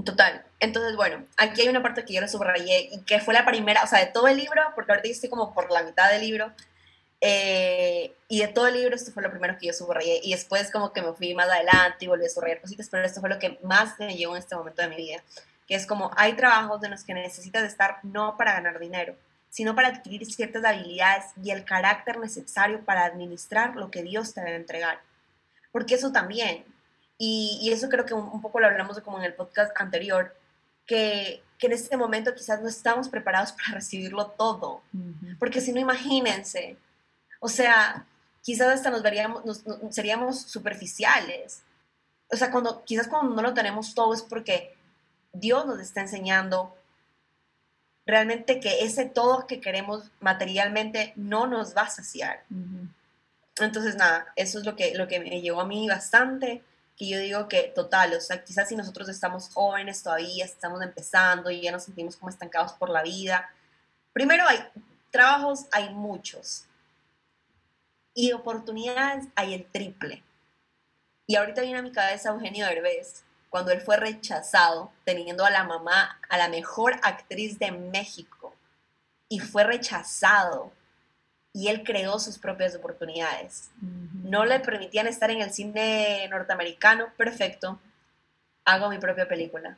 Total. Entonces, bueno, aquí hay una parte que yo le subrayé y que fue la primera, o sea, de todo el libro, porque ahorita estoy como por la mitad del libro, eh, y de todo el libro, esto fue lo primero que yo subrayé. Y después, como que me fui más adelante y volví a subrayar cositas, pero esto fue lo que más me llegó en este momento de mi vida. Que es como: hay trabajos en los que necesitas estar no para ganar dinero, sino para adquirir ciertas habilidades y el carácter necesario para administrar lo que Dios te debe entregar. Porque eso también, y, eso creo que un, poco lo hablamos como en el podcast anterior, que, que, en este momento quizás no estamos preparados para recibirlo todo. Porque si no, imagínense, o sea, quizás hasta nos veríamos, nos, seríamos superficiales. O sea, cuando, quizás cuando no lo tenemos todo es porque Dios nos está enseñando realmente que ese todo que queremos materialmente no nos va a saciar. Entonces, nada, eso es lo que, lo que me llevó a mí bastante, que yo digo que total, o sea, quizás si nosotros estamos jóvenes todavía, estamos empezando y ya nos sentimos como estancados por la vida. Primero, hay trabajos, hay muchos. Y oportunidades hay el triple. Y ahorita viene a mi cabeza Eugenio Derbez, cuando él fue rechazado, teniendo a la mamá, a la mejor actriz de México, y fue rechazado, y él creó sus propias oportunidades. No le permitían estar en el cine norteamericano, perfecto, hago mi propia película.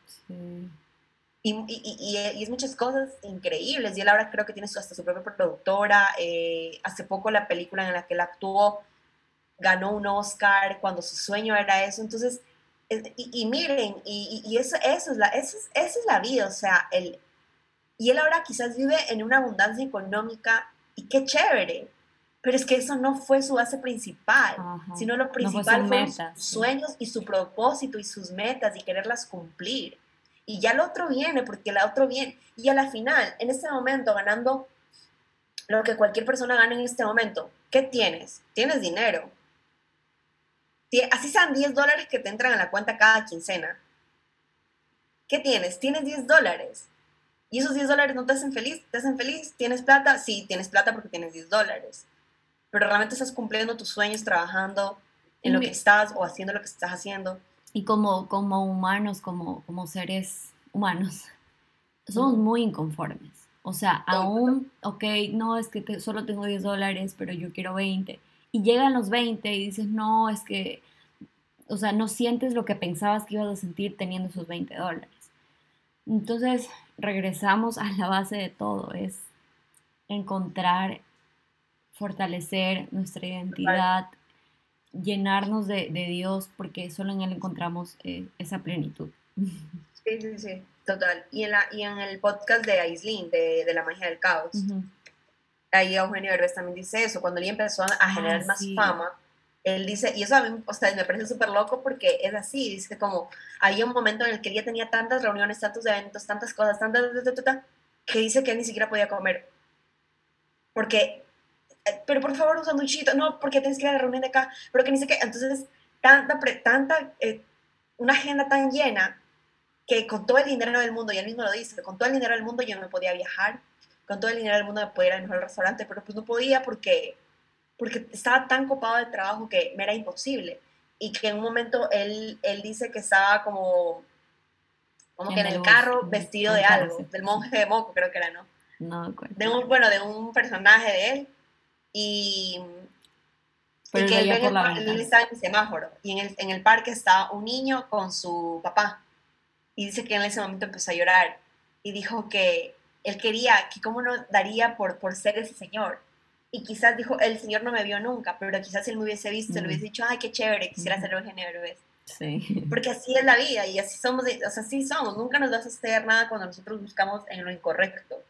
Y, es muchas cosas increíbles. Y él ahora creo que tiene hasta su propia productora. Eh, hace poco la película en la que él actuó ganó un Oscar cuando su sueño era eso. Entonces, y, miren, y, eso, eso, es la, eso, es, la vida, o sea, el, y él ahora quizás vive en una abundancia económica y qué chévere, pero es que eso no fue su base principal, sino lo principal fue sus sueños y su propósito y sus metas y quererlas cumplir. Y ya el otro viene, porque el otro viene. Y a la final, en este momento, ganando lo que cualquier persona gana en este momento, ¿qué tienes? Tienes dinero, así sean 10 dólares que te entran a la cuenta cada quincena. ¿Qué tienes? Tienes 10 dólares. ¿Y esos 10 dólares no te hacen feliz? ¿Te hacen feliz? ¿Tienes plata? Sí, tienes plata porque tienes 10 dólares. Pero realmente estás cumpliendo tus sueños trabajando en lo que estás o haciendo lo que estás haciendo. Y como, como humanos, como, como seres humanos, somos muy inconformes. O sea, aún, ok, no, es que solo tengo 10 dólares, pero yo quiero 20 y llegan los 20 y dices, no, es que, o sea, no sientes lo que pensabas que ibas a sentir teniendo esos 20 dólares. Entonces, regresamos a la base de todo, es encontrar, fortalecer nuestra identidad, llenarnos de, Dios, porque solo en Él encontramos eh, esa plenitud. Sí, sí, sí, total. Y en, la, y en el podcast de Aislinn, de, La magia del caos, ahí Eugenio Derbez también dice eso, cuando él empezó a ah, generar más fama, él dice, y eso a mí o sea, me parece súper loco porque es así, dice como, hay un momento en el que él ya tenía tantas reuniones, tantos eventos, tantas cosas, tantas, que dice que él ni siquiera podía comer. Porque, pero por favor, un sanduchito, no, porque tienes que ir a la reunión de acá, pero que ni sé qué, entonces, tanta, tanta, eh, una agenda tan llena que con todo el dinero del mundo, y él mismo lo dice, con todo el dinero del mundo yo no podía viajar, con todo el dinero del mundo me podía ir al mejor restaurante, pero pues no podía porque, porque estaba tan copado de trabajo que me era imposible. Y que en un momento él, él dice que estaba como, como que en el carro vestido de algo, del monje de Moco creo que era, ¿no? No, de un, bueno, de un personaje de él. Y, y que él, él, estaba en el semáforo y en el, en el parque estaba un niño con su papá. Y dice que en ese momento empezó a llorar y dijo que él quería, que cómo no daría por, por ser ese señor. Y quizás dijo, el señor no me vio nunca, pero quizás si él me hubiese visto, le hubiese dicho, ay, qué chévere, quisiera ser Eugenio Derbez. Sí. Porque así es la vida y así somos, o sea, así somos. Nunca nos vas a hacer nada cuando nosotros buscamos en lo incorrecto.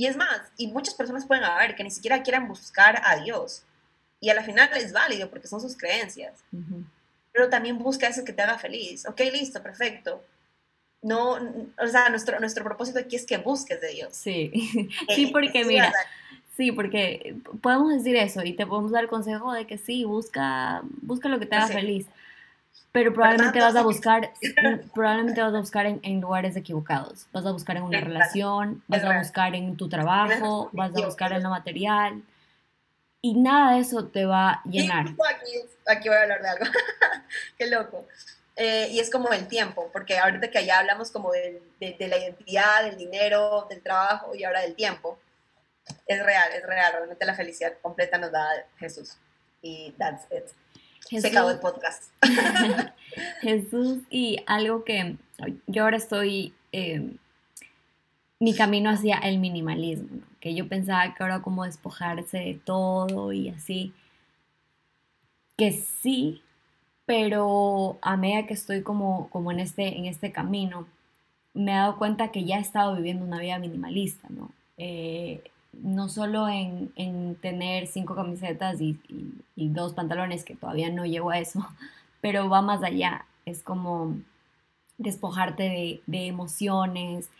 Y es más, y muchas personas pueden haber que ni siquiera quieran buscar a Dios. Y a la final es válido porque son sus creencias. Pero también busca eso que te haga feliz. Ok, listo, perfecto no, o sea, nuestro, nuestro propósito aquí es que busques de Dios. Sí, sí, porque mira, sí, porque podemos decir eso y te podemos dar consejo de que sí, busca, busca lo que te haga feliz, pero probablemente vas a buscar, probablemente vas a buscar en, lugares equivocados, vas a buscar en una relación, vas a buscar en tu trabajo, vas a buscar en lo material y nada de eso te va a llenar. Aquí, aquí voy a hablar de algo, qué loco. Eh, y es como el tiempo, porque ahorita que ya hablamos como de, de, la identidad, del dinero, del trabajo y ahora del tiempo, es real, es real, realmente la felicidad completa nos da Jesús. Y that's it. Se acabó el podcast. Jesús y algo que yo ahora estoy, em, mi camino hacia el minimalismo, que yo pensaba que era como despojarse de todo y así, que sí, pero a medida que estoy como, como en, este, en este camino, me he dado cuenta que ya he estado viviendo una vida minimalista, ¿no? Eh, no solo en, en, tener cinco camisetas y, y, dos pantalones, que todavía no llego a eso, pero va más allá. Es como despojarte de, de emociones,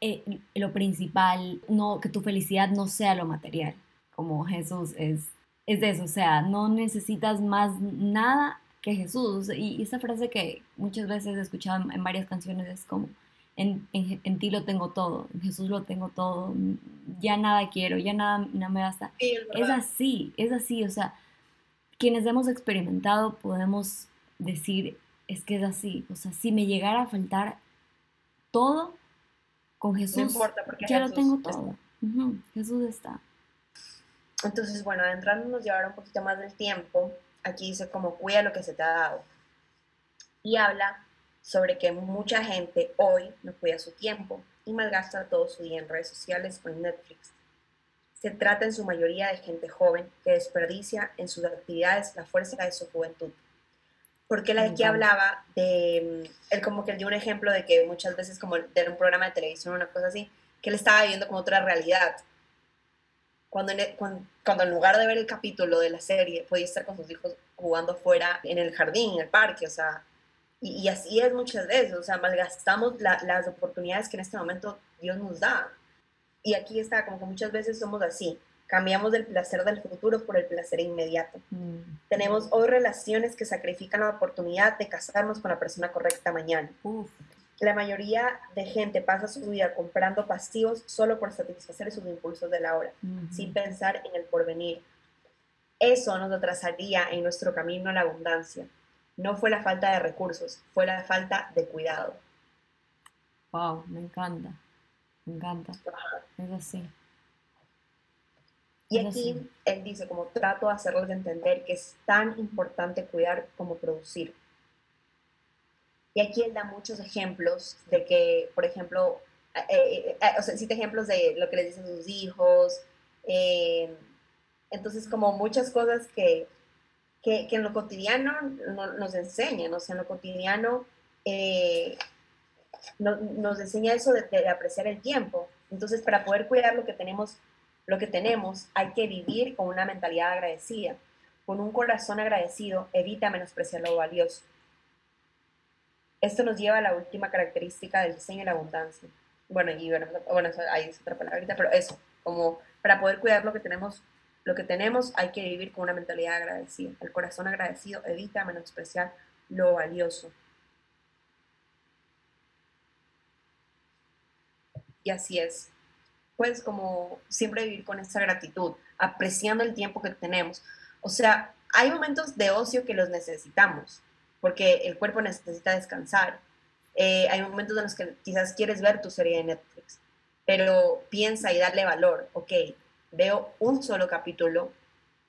eh, lo principal, no, que tu felicidad no sea lo material, como Jesús es, es de eso, o sea, no necesitas más nada que Jesús. Y, esa frase que muchas veces he escuchado en, varias canciones es como, en, en, ti lo tengo todo, en Jesús lo tengo todo, ya nada quiero, ya nada, nada me basta. es así, es así, o sea, quienes hemos experimentado podemos decir, es que es así, o sea, si me llegara a faltar todo, con Jesús no importa porque ya lo tengo todo. Jesús está. Entonces, bueno, adentrándonos ya ahora un poquito más del tiempo, aquí dice como cuida lo que se te ha dado. Y habla sobre que mucha gente hoy no cuida su tiempo y malgasta todo su día en redes sociales o en Netflix. Se trata en su mayoría de gente joven que desperdicia en sus actividades la fuerza de su juventud porque la aquí hablaba de, él como que él dio un ejemplo de que muchas veces como de un programa de televisión o una cosa así, que él estaba viviendo como otra realidad. Cuando en, e, cuando, en lugar de ver el capítulo de la serie, podía estar con sus hijos jugando fuera en el jardín, en el parque, o sea, y, así es muchas veces, o sea, malgastamos las oportunidades que en este momento Dios nos da. Y aquí está, como que muchas veces somos así, Cambiamos del placer del futuro por el placer inmediato. Mm. Tenemos hoy relaciones que sacrifican la oportunidad de casarnos con la persona correcta mañana. La mayoría de gente pasa su vida comprando pasivos solo por satisfacer sus impulsos de la hora, sin pensar en el porvenir. Eso nos atrasaría en nuestro camino a la abundancia. No fue la falta de recursos, fue la falta de cuidado. Wow, me encanta. Me encanta. Es así. Y aquí él dice, como trato de hacerles entender que es tan importante cuidar como producir. Y aquí él da muchos ejemplos de que, por ejemplo, eh, eh, eh, o sea, cita ejemplos de lo que les dicen sus hijos. entonces, como muchas cosas que, que, en lo cotidiano nos enseñan, o sea, en lo cotidiano nos enseña eso de, de apreciar el tiempo. Entonces, para poder cuidar lo que tenemos lo que tenemos, hay que vivir con una mentalidad agradecida. Con un corazón agradecido, evita menospreciar lo valioso. Esto nos lleva a la última característica del diseño y la abundancia. Bueno, y bueno, bueno ahí es otra palabrita, pero eso, como para poder cuidar lo que tenemos, lo que tenemos, hay que vivir con una mentalidad agradecida. El corazón agradecido evita menospreciar lo valioso. Y así es pues como siempre vivir con esa gratitud, apreciando el tiempo que tenemos. O sea, hay momentos de ocio que los necesitamos, porque el cuerpo necesita descansar. Eh, hay momentos en los que quizás quieres ver tu serie de Netflix, pero piensa y darle valor. Ok, veo un solo capítulo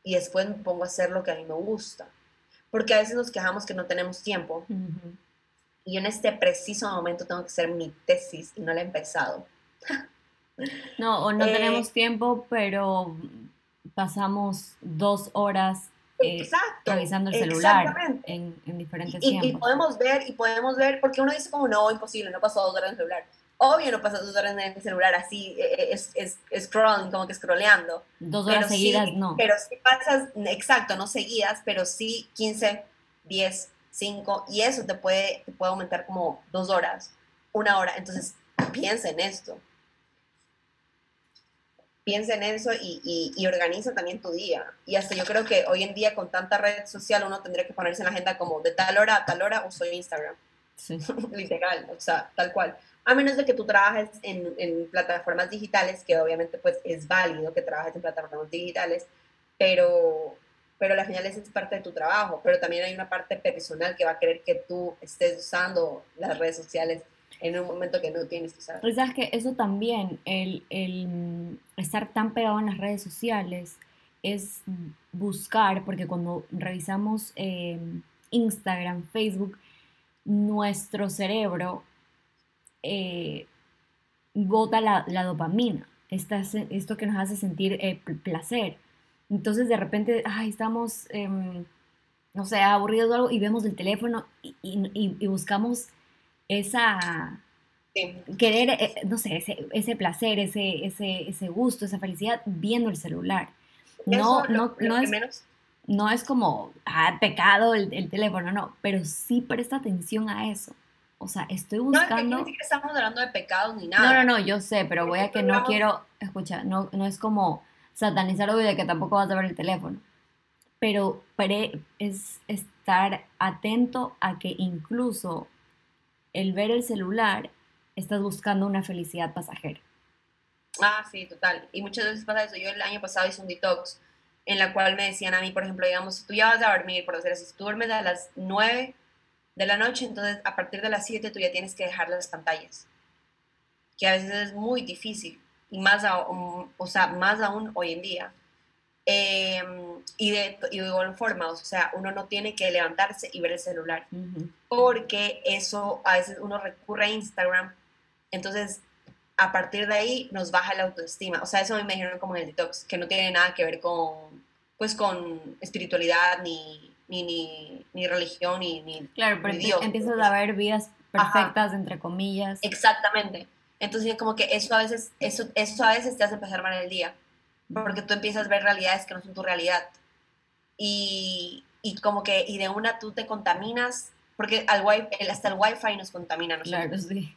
y después me pongo a hacer lo que a mí me gusta. Porque a veces nos quejamos que no tenemos tiempo. Y yo en este preciso momento tengo que hacer mi tesis y no la he empezado. No, o no tenemos eh, tiempo, pero pasamos dos horas eh, revisando el celular en, diferentes y, tiempos. Y podemos ver, y podemos ver, porque uno dice como, no, imposible, no pasó dos horas en el celular. Obvio no pasó dos horas en el celular así, eh, es, es, scrolling, como que scrolleando. Dos horas seguidas, no. Pero si pasas, exacto, no seguidas, pero sí 15, 10, 5, y eso te puede, te puede aumentar como dos horas, una hora. Entonces, piensa en esto piensa en eso y, y, organiza también tu día. Y hasta yo creo que hoy en día con tanta red social uno tendría que ponerse en la agenda como de tal hora a tal hora uso Instagram. Sí. Literal, o sea, tal cual. A menos de que tú trabajes en, plataformas digitales, que obviamente pues es válido que trabajes en plataformas digitales, pero, pero al final es parte de tu trabajo, pero también hay una parte personal que va a querer que tú estés usando las redes sociales en un momento que no tienes que usar. Pues sabes que eso también, el, el, estar tan pegado en las redes sociales, es buscar, porque cuando revisamos eh, Instagram, Facebook, nuestro cerebro eh, bota la, la dopamina, esta, esto que nos hace sentir eh, placer. Entonces de repente, ay, estamos, em, no sé, aburridos o algo y vemos el teléfono y, y, y buscamos esa, querer, eh, no sé, ese, ese placer, ese, ese, ese, gusto, esa felicidad viendo el celular. No, no, no, es, no es como ah, pecado el, el, teléfono, no, pero sí presta atención a eso. O sea, estoy buscando. No, es que estamos hablando de pecados ni nada. No, no, no, yo sé, pero voy a que no quiero. Escucha, no, no es como satanizar obvio de que tampoco vas a ver el teléfono. Pero pre, es estar atento a que incluso el ver el celular estás buscando una felicidad pasajera. Ah, sí, total. Y muchas veces pasa eso. Yo el año pasado hice un detox en la cual me decían a mí, por ejemplo, digamos, si tú ya vas a dormir, por decir si tú duermes a las 9 de la noche, entonces a partir de las 7 tú ya tienes que dejar las pantallas. Que a veces es muy difícil. Y más, aún, o sea, más aún hoy en día. Em, y, de, y, de, igual forma, o sea, uno no tiene que levantarse y ver el celular, porque eso a veces uno recurre a Instagram entonces, a partir de ahí nos baja la autoestima. O sea, eso me dijeron como en el detox, que no tiene nada que ver con, pues, con espiritualidad, ni, ni, ni, religión, ni, ni Claro, pero Dios. empiezas a ver vidas perfectas, entre comillas. Exactamente. Entonces, como que eso a veces, eso, eso a veces te hace empezar mal el día, porque tú empiezas a ver realidades que no son tu realidad. Y, y como que, y de una tú te contaminas, porque al hasta el wifi nos contamina. Claro, sí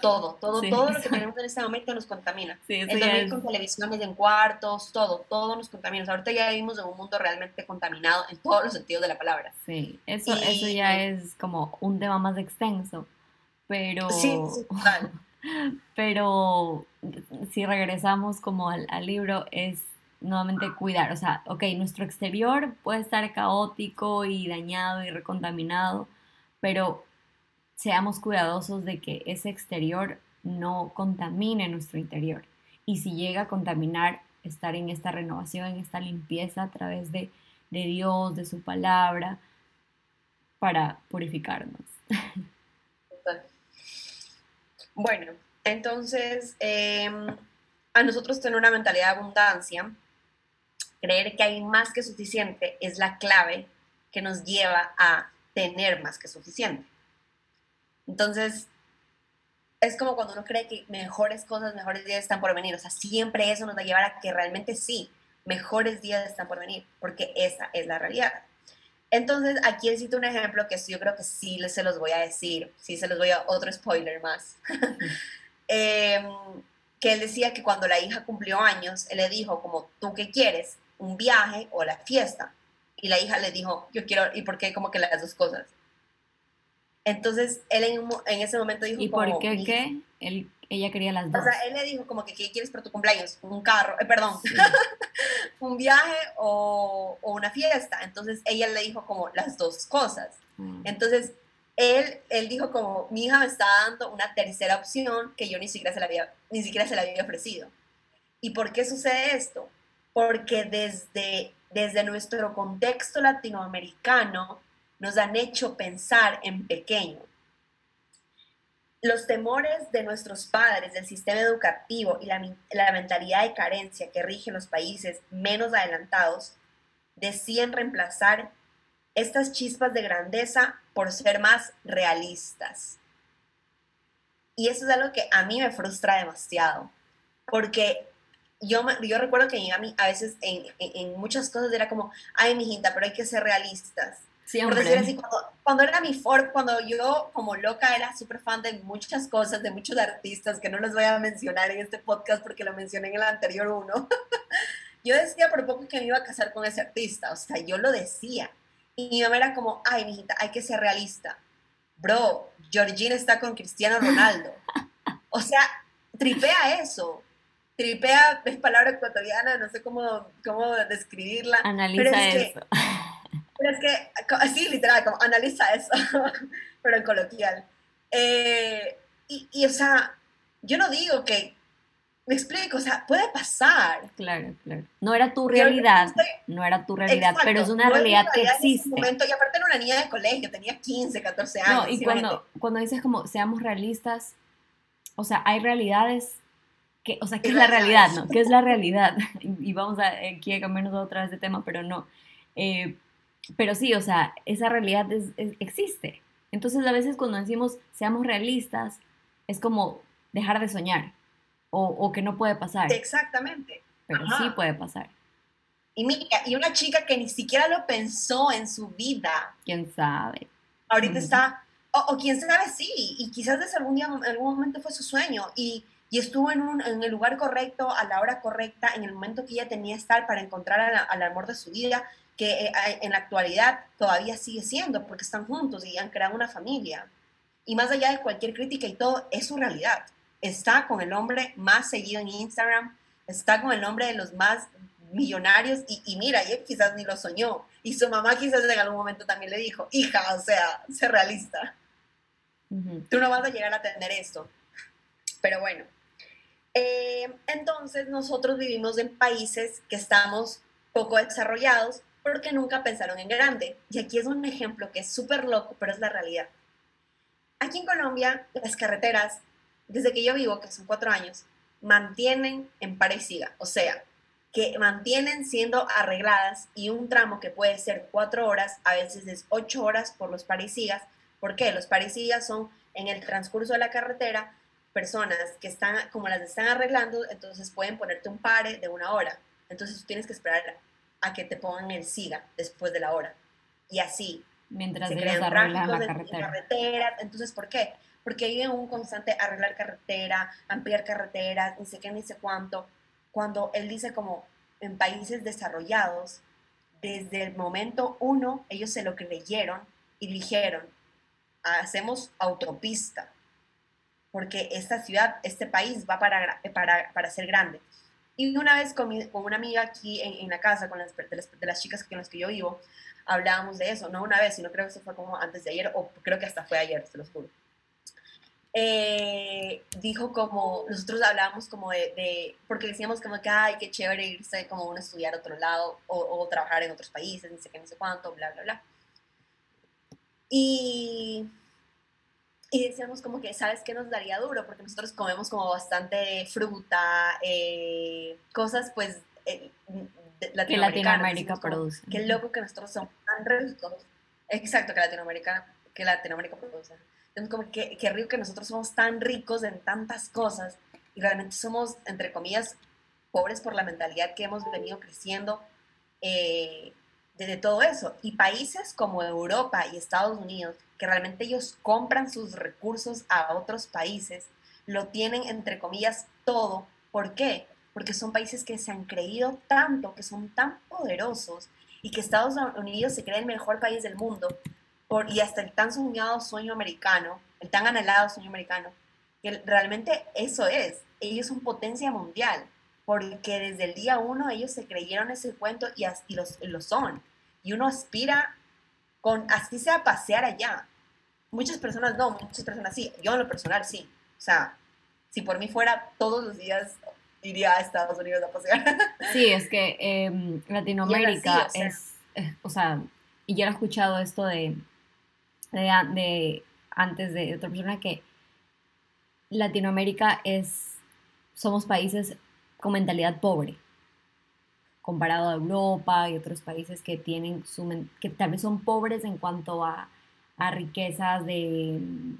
todo, todo, todo lo que tenemos en este momento nos contamina. Sí, el dormir con televisiones en cuartos, todo, todo nos contamina. ahorita ya vivimos en un mundo realmente contaminado en todos los sentidos de la palabra. Sí, eso, eso ya es como un tema más extenso, pero... Sí, total. pero si regresamos como al, al libro, es nuevamente cuidar, o sea, ok, nuestro exterior puede estar caótico y dañado y recontaminado, pero seamos cuidadosos de que ese exterior no contamine nuestro interior. Y si llega a contaminar, estar en esta renovación, en esta limpieza a través de, Dios, de su palabra, para purificarnos. Bueno, entonces, em, a nosotros tener una mentalidad de abundancia, creer que hay más que suficiente es la clave que nos lleva a tener más que suficiente. Entonces, es como cuando uno cree que mejores cosas, mejores días están por venir. O sea, siempre eso nos va a llevar a que realmente sí, mejores días están por venir, porque esa es la realidad. Entonces, aquí cito un ejemplo que yo creo que sí se los voy a decir, sí se los voy a otro spoiler más. Em, que él decía que cuando la hija cumplió años, él le dijo como, ¿tú qué quieres? ¿Un viaje o la fiesta? Y la hija le dijo, yo quiero, ¿y por qué como que las dos cosas? Entonces, él en, en ese momento dijo... ¿Y por qué qué? Él, ella quería las dos. O sea, él le dijo como que ¿qué quieres para tu cumpleaños? Un carro, eh, perdón, un viaje o, o, una fiesta. Entonces, ella le dijo como las dos cosas. Mm. Entonces, él, él dijo como, mi hija me está dando una tercera opción que yo ni siquiera se la había, ni siquiera se la había ofrecido. ¿Y por qué sucede esto? Porque desde, desde nuestro contexto latinoamericano, nos han hecho pensar en pequeño. Los temores de nuestros padres, del sistema educativo y la, mentalidad de carencia que rige los países menos adelantados decían reemplazar estas chispas de grandeza por ser más realistas. Y eso es algo que a mí me frustra demasiado, porque yo, yo recuerdo que a, mí, a veces en, en, muchas cosas era como, ay, mijita, pero hay que ser realistas. Por decir así, cuando, era mi Ford, cuando yo como loca era súper fan de muchas cosas, de muchos artistas, que no los voy a mencionar en este podcast porque lo mencioné en el anterior uno, yo decía por poco que me iba a casar con ese artista, o sea, yo lo decía. Y mi mamá era como, ay, mijita, hay que ser realista. Bro, Georgina está con Cristiano Ronaldo. O sea, tripea eso. Tripea, es palabra ecuatoriana, no sé cómo, cómo describirla. Analiza eso. Pero es que, así literal, como analiza eso, pero en coloquial. Eh, y, y, o sea, yo no digo que, me explico, o sea, puede pasar. Claro, claro. No era tu realidad, no era tu realidad, pero es una realidad, que existe. momento, y aparte era una niña de colegio, tenía 15, 14 años. No, y cuando, cuando dices como, seamos realistas, o sea, hay realidades que, o sea, ¿qué es la realidad, no? ¿Qué es la realidad? Y vamos a, aquí a cambiarnos otra vez de tema, pero no. Eh, pero sí, o sea, esa realidad existe. Entonces a veces cuando decimos seamos realistas, es como dejar de soñar o, que no puede pasar. Exactamente. Pero sí puede pasar. Y mira, y una chica que ni siquiera lo pensó en su vida. ¿Quién sabe? Ahorita está, o, quién sabe, sí, y quizás desde algún día, en algún momento fue su sueño y, y estuvo en, un, en, el lugar correcto, a la hora correcta, en el momento que ella tenía que estar para encontrar al amor de su vida, que eh, en la actualidad todavía sigue siendo, porque están juntos y han creado una familia. Y más allá de cualquier crítica y todo, es su realidad. Está con el hombre más seguido en Instagram, está con el nombre de los más millonarios y, mira, ella quizás ni lo soñó. Y su mamá quizás en algún momento también le dijo, hija, o sea, sé realista. Tú no vas a llegar a tener esto. Pero bueno, eh, entonces nosotros vivimos en países que estamos poco desarrollados porque nunca pensaron en grande. Y aquí es un ejemplo que es súper loco, pero es la realidad. Aquí en Colombia, las carreteras, desde que yo vivo, que son cuatro años, mantienen en parecida. O sea, que mantienen siendo arregladas y un tramo que puede ser cuatro horas, a veces es ocho horas por los parecidas. ¿Por qué? Los parecidas son en el transcurso de la carretera personas que están, como las están arreglando, entonces pueden ponerte un pare de una hora. Entonces tú tienes que esperar a que te pongan el SIGA después de la hora. Y así. Mientras se crean arreglan la carretera. Entonces, ¿por qué? Porque hay un constante arreglar carretera, ampliar carreteras, ni sé qué, ni sé cuánto. Cuando él dice como en países desarrollados, desde el momento uno, ellos se lo creyeron y dijeron, hacemos autopista, porque esta ciudad, este país va para, para, para ser grande. Y una vez con, con una amiga aquí en, la casa, con las de, las, chicas con las que yo vivo, hablábamos de eso, no una vez, sino creo que eso fue como antes de ayer, o creo que hasta fue ayer, se los juro. Eh, dijo como, nosotros hablábamos como de, porque decíamos como que, ay, qué chévere irse como uno a estudiar a otro lado, o, o trabajar en otros países, ni sé qué, ni sé cuánto, bla, bla, bla. Y y decíamos como que, ¿sabes qué nos daría duro? Porque nosotros comemos como bastante fruta, eh, cosas pues eh, que Latinoamérica produce. Qué loco que nosotros somos tan ricos. Exacto, que Latinoamérica, que Latinoamérica produce. Entonces como que qué rico que nosotros somos tan ricos en tantas cosas y realmente somos, entre comillas, pobres por la mentalidad que hemos venido creciendo eh, de todo eso. Y países como Europa y Estados Unidos, que realmente ellos compran sus recursos a otros países, lo tienen entre comillas todo. ¿Por qué? Porque son países que se han creído tanto, que son tan poderosos y que Estados Unidos se cree el mejor país del mundo por, y hasta el tan soñado sueño americano, el tan anhelado sueño americano, que realmente eso es. Ellos son potencia mundial porque desde el día uno ellos se creyeron ese cuento y, los, lo son. Y uno aspira con, así sea, pasear allá. Muchas personas no, muchas personas sí. Yo en lo personal sí. O sea, si por mí fuera, todos los días iría a Estados Unidos a pasear. Sí, es que em, Latinoamérica es, o sea, y yo he escuchado esto de, de, de, antes de otra persona que Latinoamérica es, somos países con mentalidad pobre, comparado a Europa y otros países que tienen su, que tal vez son pobres en cuanto a, a riquezas de mm,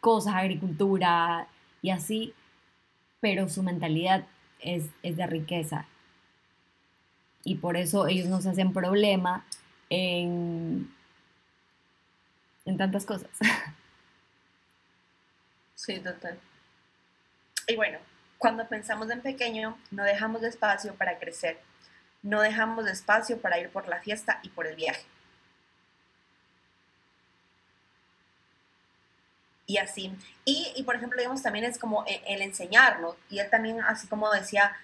cosas, agricultura y así, pero su mentalidad es, es de riqueza. Y por eso ellos nos hacen problema en, en tantas cosas. Sí, total. Y bueno, cuando pensamos en pequeño, no dejamos de espacio para crecer, no dejamos de espacio para ir por la fiesta y por el viaje. Y así. Y, por ejemplo, digamos, también es como e, el, enseñarnos. Y él también, así como decía,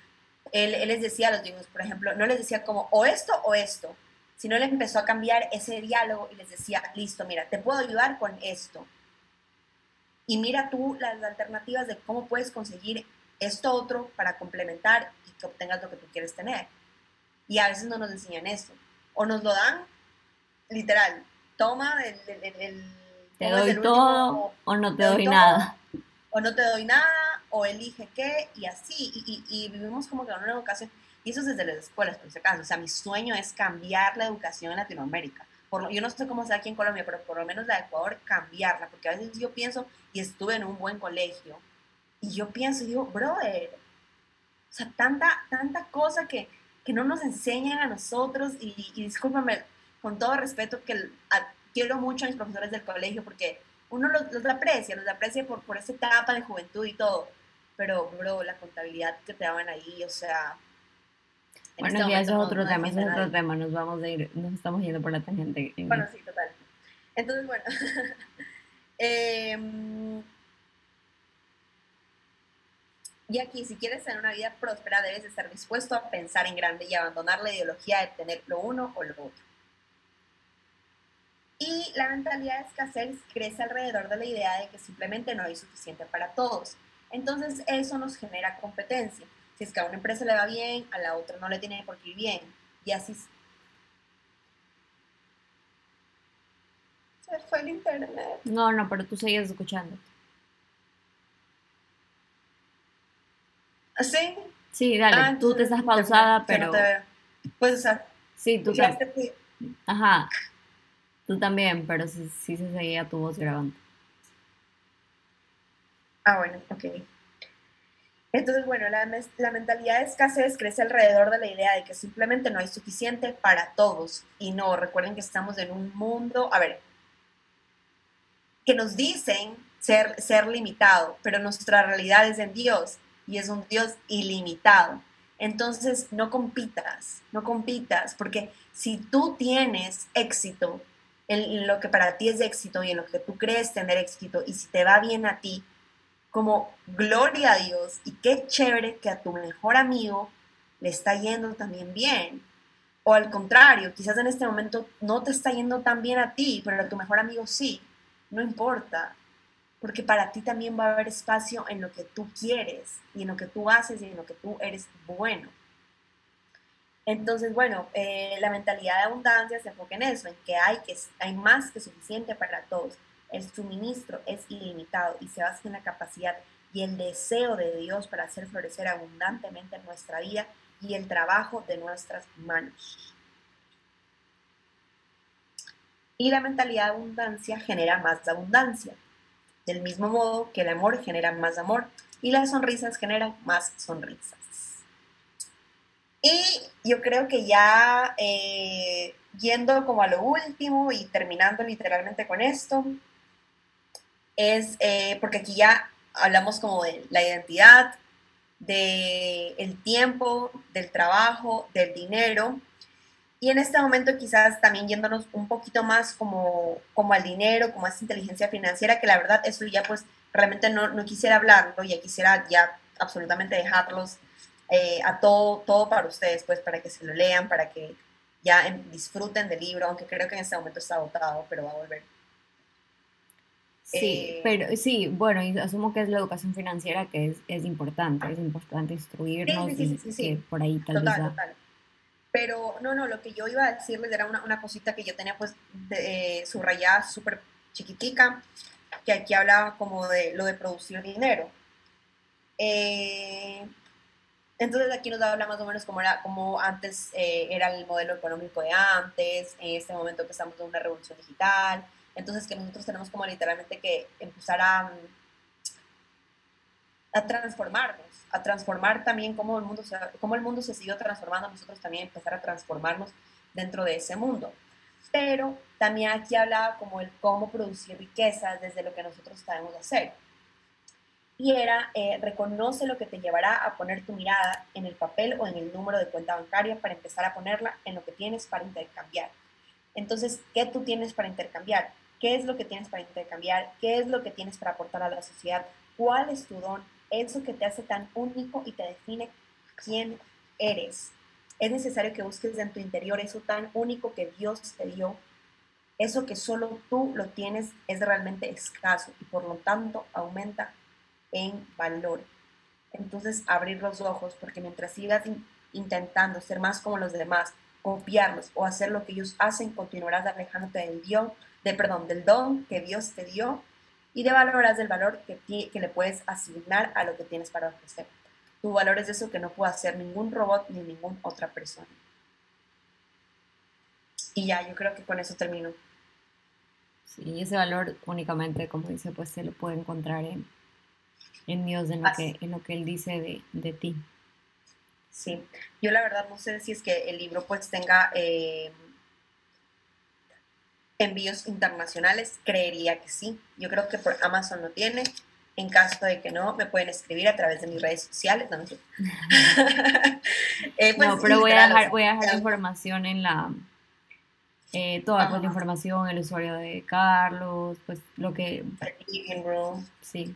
él, él, les decía a los niños, por ejemplo, no les decía como o esto o esto, sino él empezó a cambiar ese diálogo y les decía, listo, mira, te puedo ayudar con esto. Y mira tú las alternativas de cómo puedes conseguir esto otro para complementar y que obtengas lo que tú quieres tener. Y a veces no nos enseñan eso. O nos lo dan literal, toma el... te doy todo o, no te doy, nada. o no te doy nada, o elige qué, y así, y, vivimos como que en una educación, y eso es desde las escuelas, por ese caso, o sea, mi sueño es cambiar la educación en Latinoamérica. Por, yo no sé cómo sea aquí en Colombia, pero por lo menos la de Ecuador, cambiarla, porque a veces yo pienso, y estuve en un buen colegio, y yo pienso, y digo, brother, o sea, tanta, tanta cosa que, que no nos enseñan a nosotros, y, y discúlpame, con todo respeto, que quiero mucho a mis profesores del colegio, porque uno los, aprecia, los aprecia por, por esa etapa de juventud y todo, pero, bro, la contabilidad que te daban ahí, o sea... Bueno, este ya eso es otro tema, eso es otro tema, nos vamos a ir, nos estamos yendo por la tangente. Bueno, sí, total. Entonces, bueno, em, y aquí, si quieres tener una vida próspera, debes estar dispuesto a pensar en grande y abandonar la ideología de tener lo uno o lo otro. Y la mentalidad de escasez crece alrededor de la idea de que simplemente no hay suficiente para todos. Entonces eso nos genera competencia. Si es que a una empresa le va bien, a la otra no le tiene por qué ir bien. Y así se fue el internet. No, no, pero tú seguías escuchando. ¿Sí? Sí, dale, ah, tú te estás pausada, pero... Pues, o sea, sí, tú... Ajá, Tú también, pero sí, se seguía tu voz grabando. Ah, bueno, ok. Entonces, bueno, la, la, mentalidad de escasez crece alrededor de la idea de que simplemente no hay suficiente para todos. Y no, recuerden que estamos en un mundo, a ver, que nos dicen ser, ser limitado, pero nuestra realidad es en Dios y es un Dios ilimitado. Entonces, no compitas, no compitas, porque si tú tienes éxito en lo que para ti es éxito y en lo que tú crees tener éxito y si te va bien a ti, como gloria a Dios y qué chévere que a tu mejor amigo le está yendo también bien. O al contrario, quizás en este momento no te está yendo tan bien a ti, pero a tu mejor amigo sí. No importa, porque para ti también va a haber espacio en lo que tú quieres y en lo que tú haces y en lo que tú eres bueno. Entonces, bueno, eh, la mentalidad de abundancia se enfoca en eso, en que hay, que hay más que suficiente para todos. El suministro es ilimitado y se basa en la capacidad y el deseo de Dios para hacer florecer abundantemente nuestra vida y el trabajo de nuestras manos. Y la mentalidad de abundancia genera más abundancia, del mismo modo que el amor genera más amor y las sonrisas generan más sonrisas. Y yo creo que ya eh, yendo como a lo último y terminando literalmente con esto, es eh, porque aquí ya hablamos como de la identidad, del el tiempo, del trabajo, del dinero. Y en este momento quizás también yéndonos un poquito más como, como al dinero, como a esa inteligencia financiera, que la verdad eso ya pues realmente no, no quisiera hablarlo, ya quisiera ya absolutamente dejarlos eh, a todo, todo para ustedes, pues para que se lo lean, para que ya disfruten del libro, aunque creo que en este momento está agotado, pero va a volver. Sí, eh, pero sí, bueno, y asumo que es la educación financiera que es, es importante, es importante instruirnos sí, sí, sí, y por ahí tal total, vez... Total. Pero no, no, lo que yo iba a decirles era una, una cosita que yo tenía pues de, eh, subrayada súper chiquitica, que aquí hablaba como de lo de producir dinero. Eh, entonces aquí nos habla más o menos cómo era, cómo antes eh, era el modelo económico de antes, en este momento que estamos en una revolución digital, entonces que nosotros tenemos como literalmente que empezar a, a transformarnos, a transformar también cómo el, mundo se, cómo el mundo se siguió transformando, nosotros también empezar a transformarnos dentro de ese mundo. Pero también aquí hablaba como el cómo producir riqueza desde lo que nosotros sabemos hacer y era eh, reconoce lo que te llevará a poner tu mirada en el papel o en el número de cuenta bancaria para empezar a ponerla en lo que tienes para intercambiar. Entonces, ¿qué tú tienes para intercambiar? ¿Qué es lo que tienes para intercambiar? ¿Qué es lo que tienes para aportar a la sociedad? ¿Cuál es tu don? Eso que te hace tan único y te define quién eres. Es necesario que busques en tu interior eso tan único que Dios te dio. Eso que solo tú lo tienes es realmente escaso y por lo tanto aumenta en valor. Entonces, abrir los ojos, porque mientras sigas intentando ser más como los demás, copiarlos o hacer lo que ellos hacen, continuarás alejándote del Dios, de, perdón, del don que Dios te dio y de valoras el valor que, que le puedes asignar a lo que tienes para ofrecer. Tu valor es eso que no puede hacer ningún robot ni ninguna otra persona. Y ya, yo creo que con eso termino. Sí, ese valor únicamente, como dice, pues se lo puede encontrar en, en Dios, en lo, que, en lo que Él dice de, de, ti. Sí, yo la verdad no sé si es que el libro pues tenga eh, envíos internacionales, creería que sí. Yo creo que por Amazon lo tiene. En caso de que no, me pueden escribir a través de mis redes sociales. No, eh, pues, no pero voy a dejar, voy a dejar información en la, eh, toda pues, la información, el usuario de Carlos, pues lo que... Sí,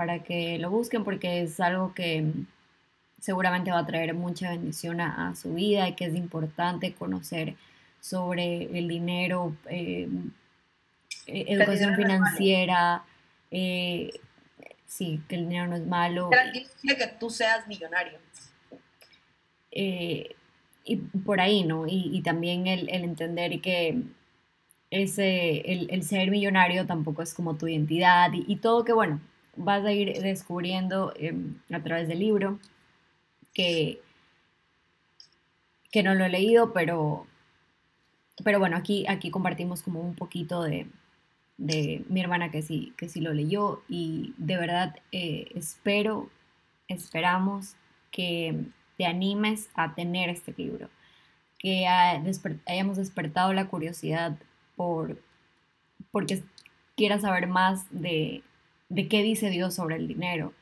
para que lo busquen porque es algo que seguramente va a traer mucha bendición a, su vida y que es importante conocer sobre el dinero, eh, eh, educación financiera, sí, que el dinero no es malo. que tú seas millonario y por ahí, ¿no? Y, también el, entender que ese, el, ser millonario tampoco es como tu identidad y, todo que, bueno, vas a ir descubriendo em, a través del libro, que, que no lo he leído, pero, pero bueno, aquí, aquí compartimos como un poquito de, mi hermana que sí, que sí lo leyó y de verdad eh, espero, esperamos que te animes a tener este libro, que hayamos despertado la curiosidad por porque quieras saber más de, qué dice Dios sobre el dinero,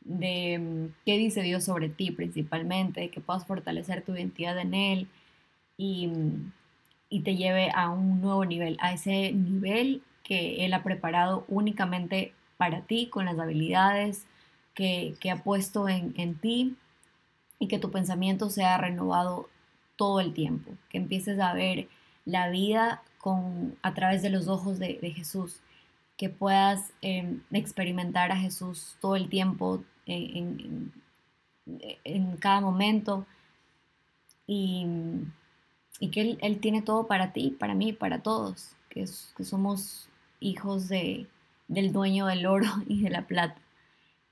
de mm, qué dice Dios sobre ti principalmente, que puedas fortalecer tu identidad en Él y, mm, y te lleve a un nuevo nivel, a ese nivel que Él ha preparado únicamente para ti, con las habilidades que, ha puesto en, en ti y que tu pensamiento sea renovado todo el tiempo, que empieces a ver la vida con, a través de los ojos de, Jesús, que puedas em, experimentar a Jesús todo el tiempo, en, cada momento, y, que él, tiene todo para ti, para mí, para todos, que, que somos hijos de, del dueño del oro y de la plata,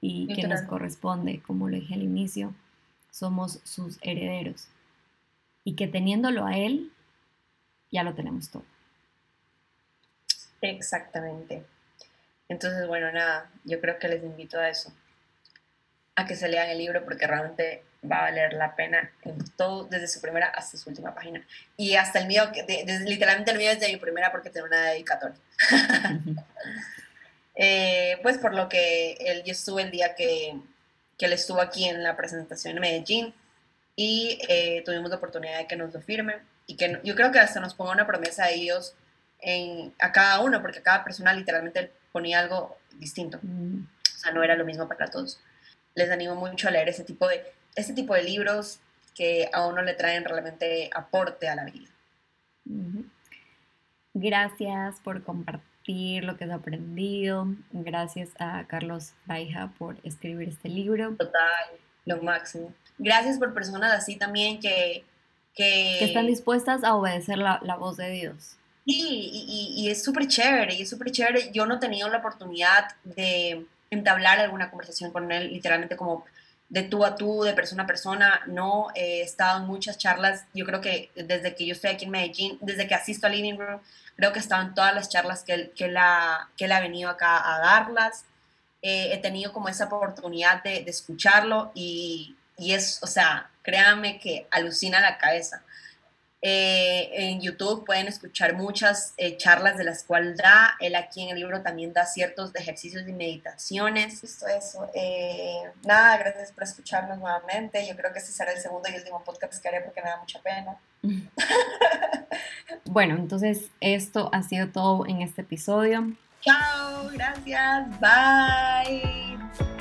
y que nos corresponde, como lo dije al inicio, somos sus herederos. Y que teniéndolo a Él, ya lo tenemos todo. Exactamente. Entonces, bueno, nada, yo creo que les invito a eso, a que se lean el libro porque realmente va a valer la pena en todo, desde su primera hasta su última página. Y hasta el mío, literalmente el mío es de mi primera porque tengo una dedicatoria. Eh, pues por lo que él, yo estuve el día que, que él estuvo aquí en la presentación en Medellín y eh, tuvimos la oportunidad de que nos lo firmen y que yo creo que hasta nos ponga una promesa a ellos, en, a cada uno, porque cada persona literalmente ponía algo distinto. Mm. O sea, no era lo mismo para todos. Les animo mucho a leer ese tipo de, este tipo de libros que a uno le traen realmente aporte a la vida. Gracias por compartir lo que has aprendido. Gracias a Carlos Baija por escribir este libro. Total, lo máximo. Gracias por personas así también que... Que, están dispuestas a obedecer la, la voz de Dios. Sí, y, y, es súper chévere, y es súper chévere. Yo no he tenido la oportunidad de entablar alguna conversación con él, literalmente como de tú a tú, de persona a persona. No he estado en muchas charlas. Yo creo que desde que yo estoy aquí en Medellín, desde que asisto a Living Room, Creo que estaban todas las charlas que él, que la, que él ha venido acá a darlas. Eh, he tenido como esa oportunidad de, de escucharlo y, y, es, o sea, créanme que alucina la cabeza. Eh, en YouTube pueden escuchar muchas eh, charlas de las cuales da. Él aquí en el libro también da ciertos ejercicios y meditaciones. Esto eso. nada, gracias por escucharnos nuevamente. Yo creo que este será el segundo y último podcast que haré porque me da mucha pena. Bueno, entonces esto ha sido todo en este episodio. Chao, gracias, bye.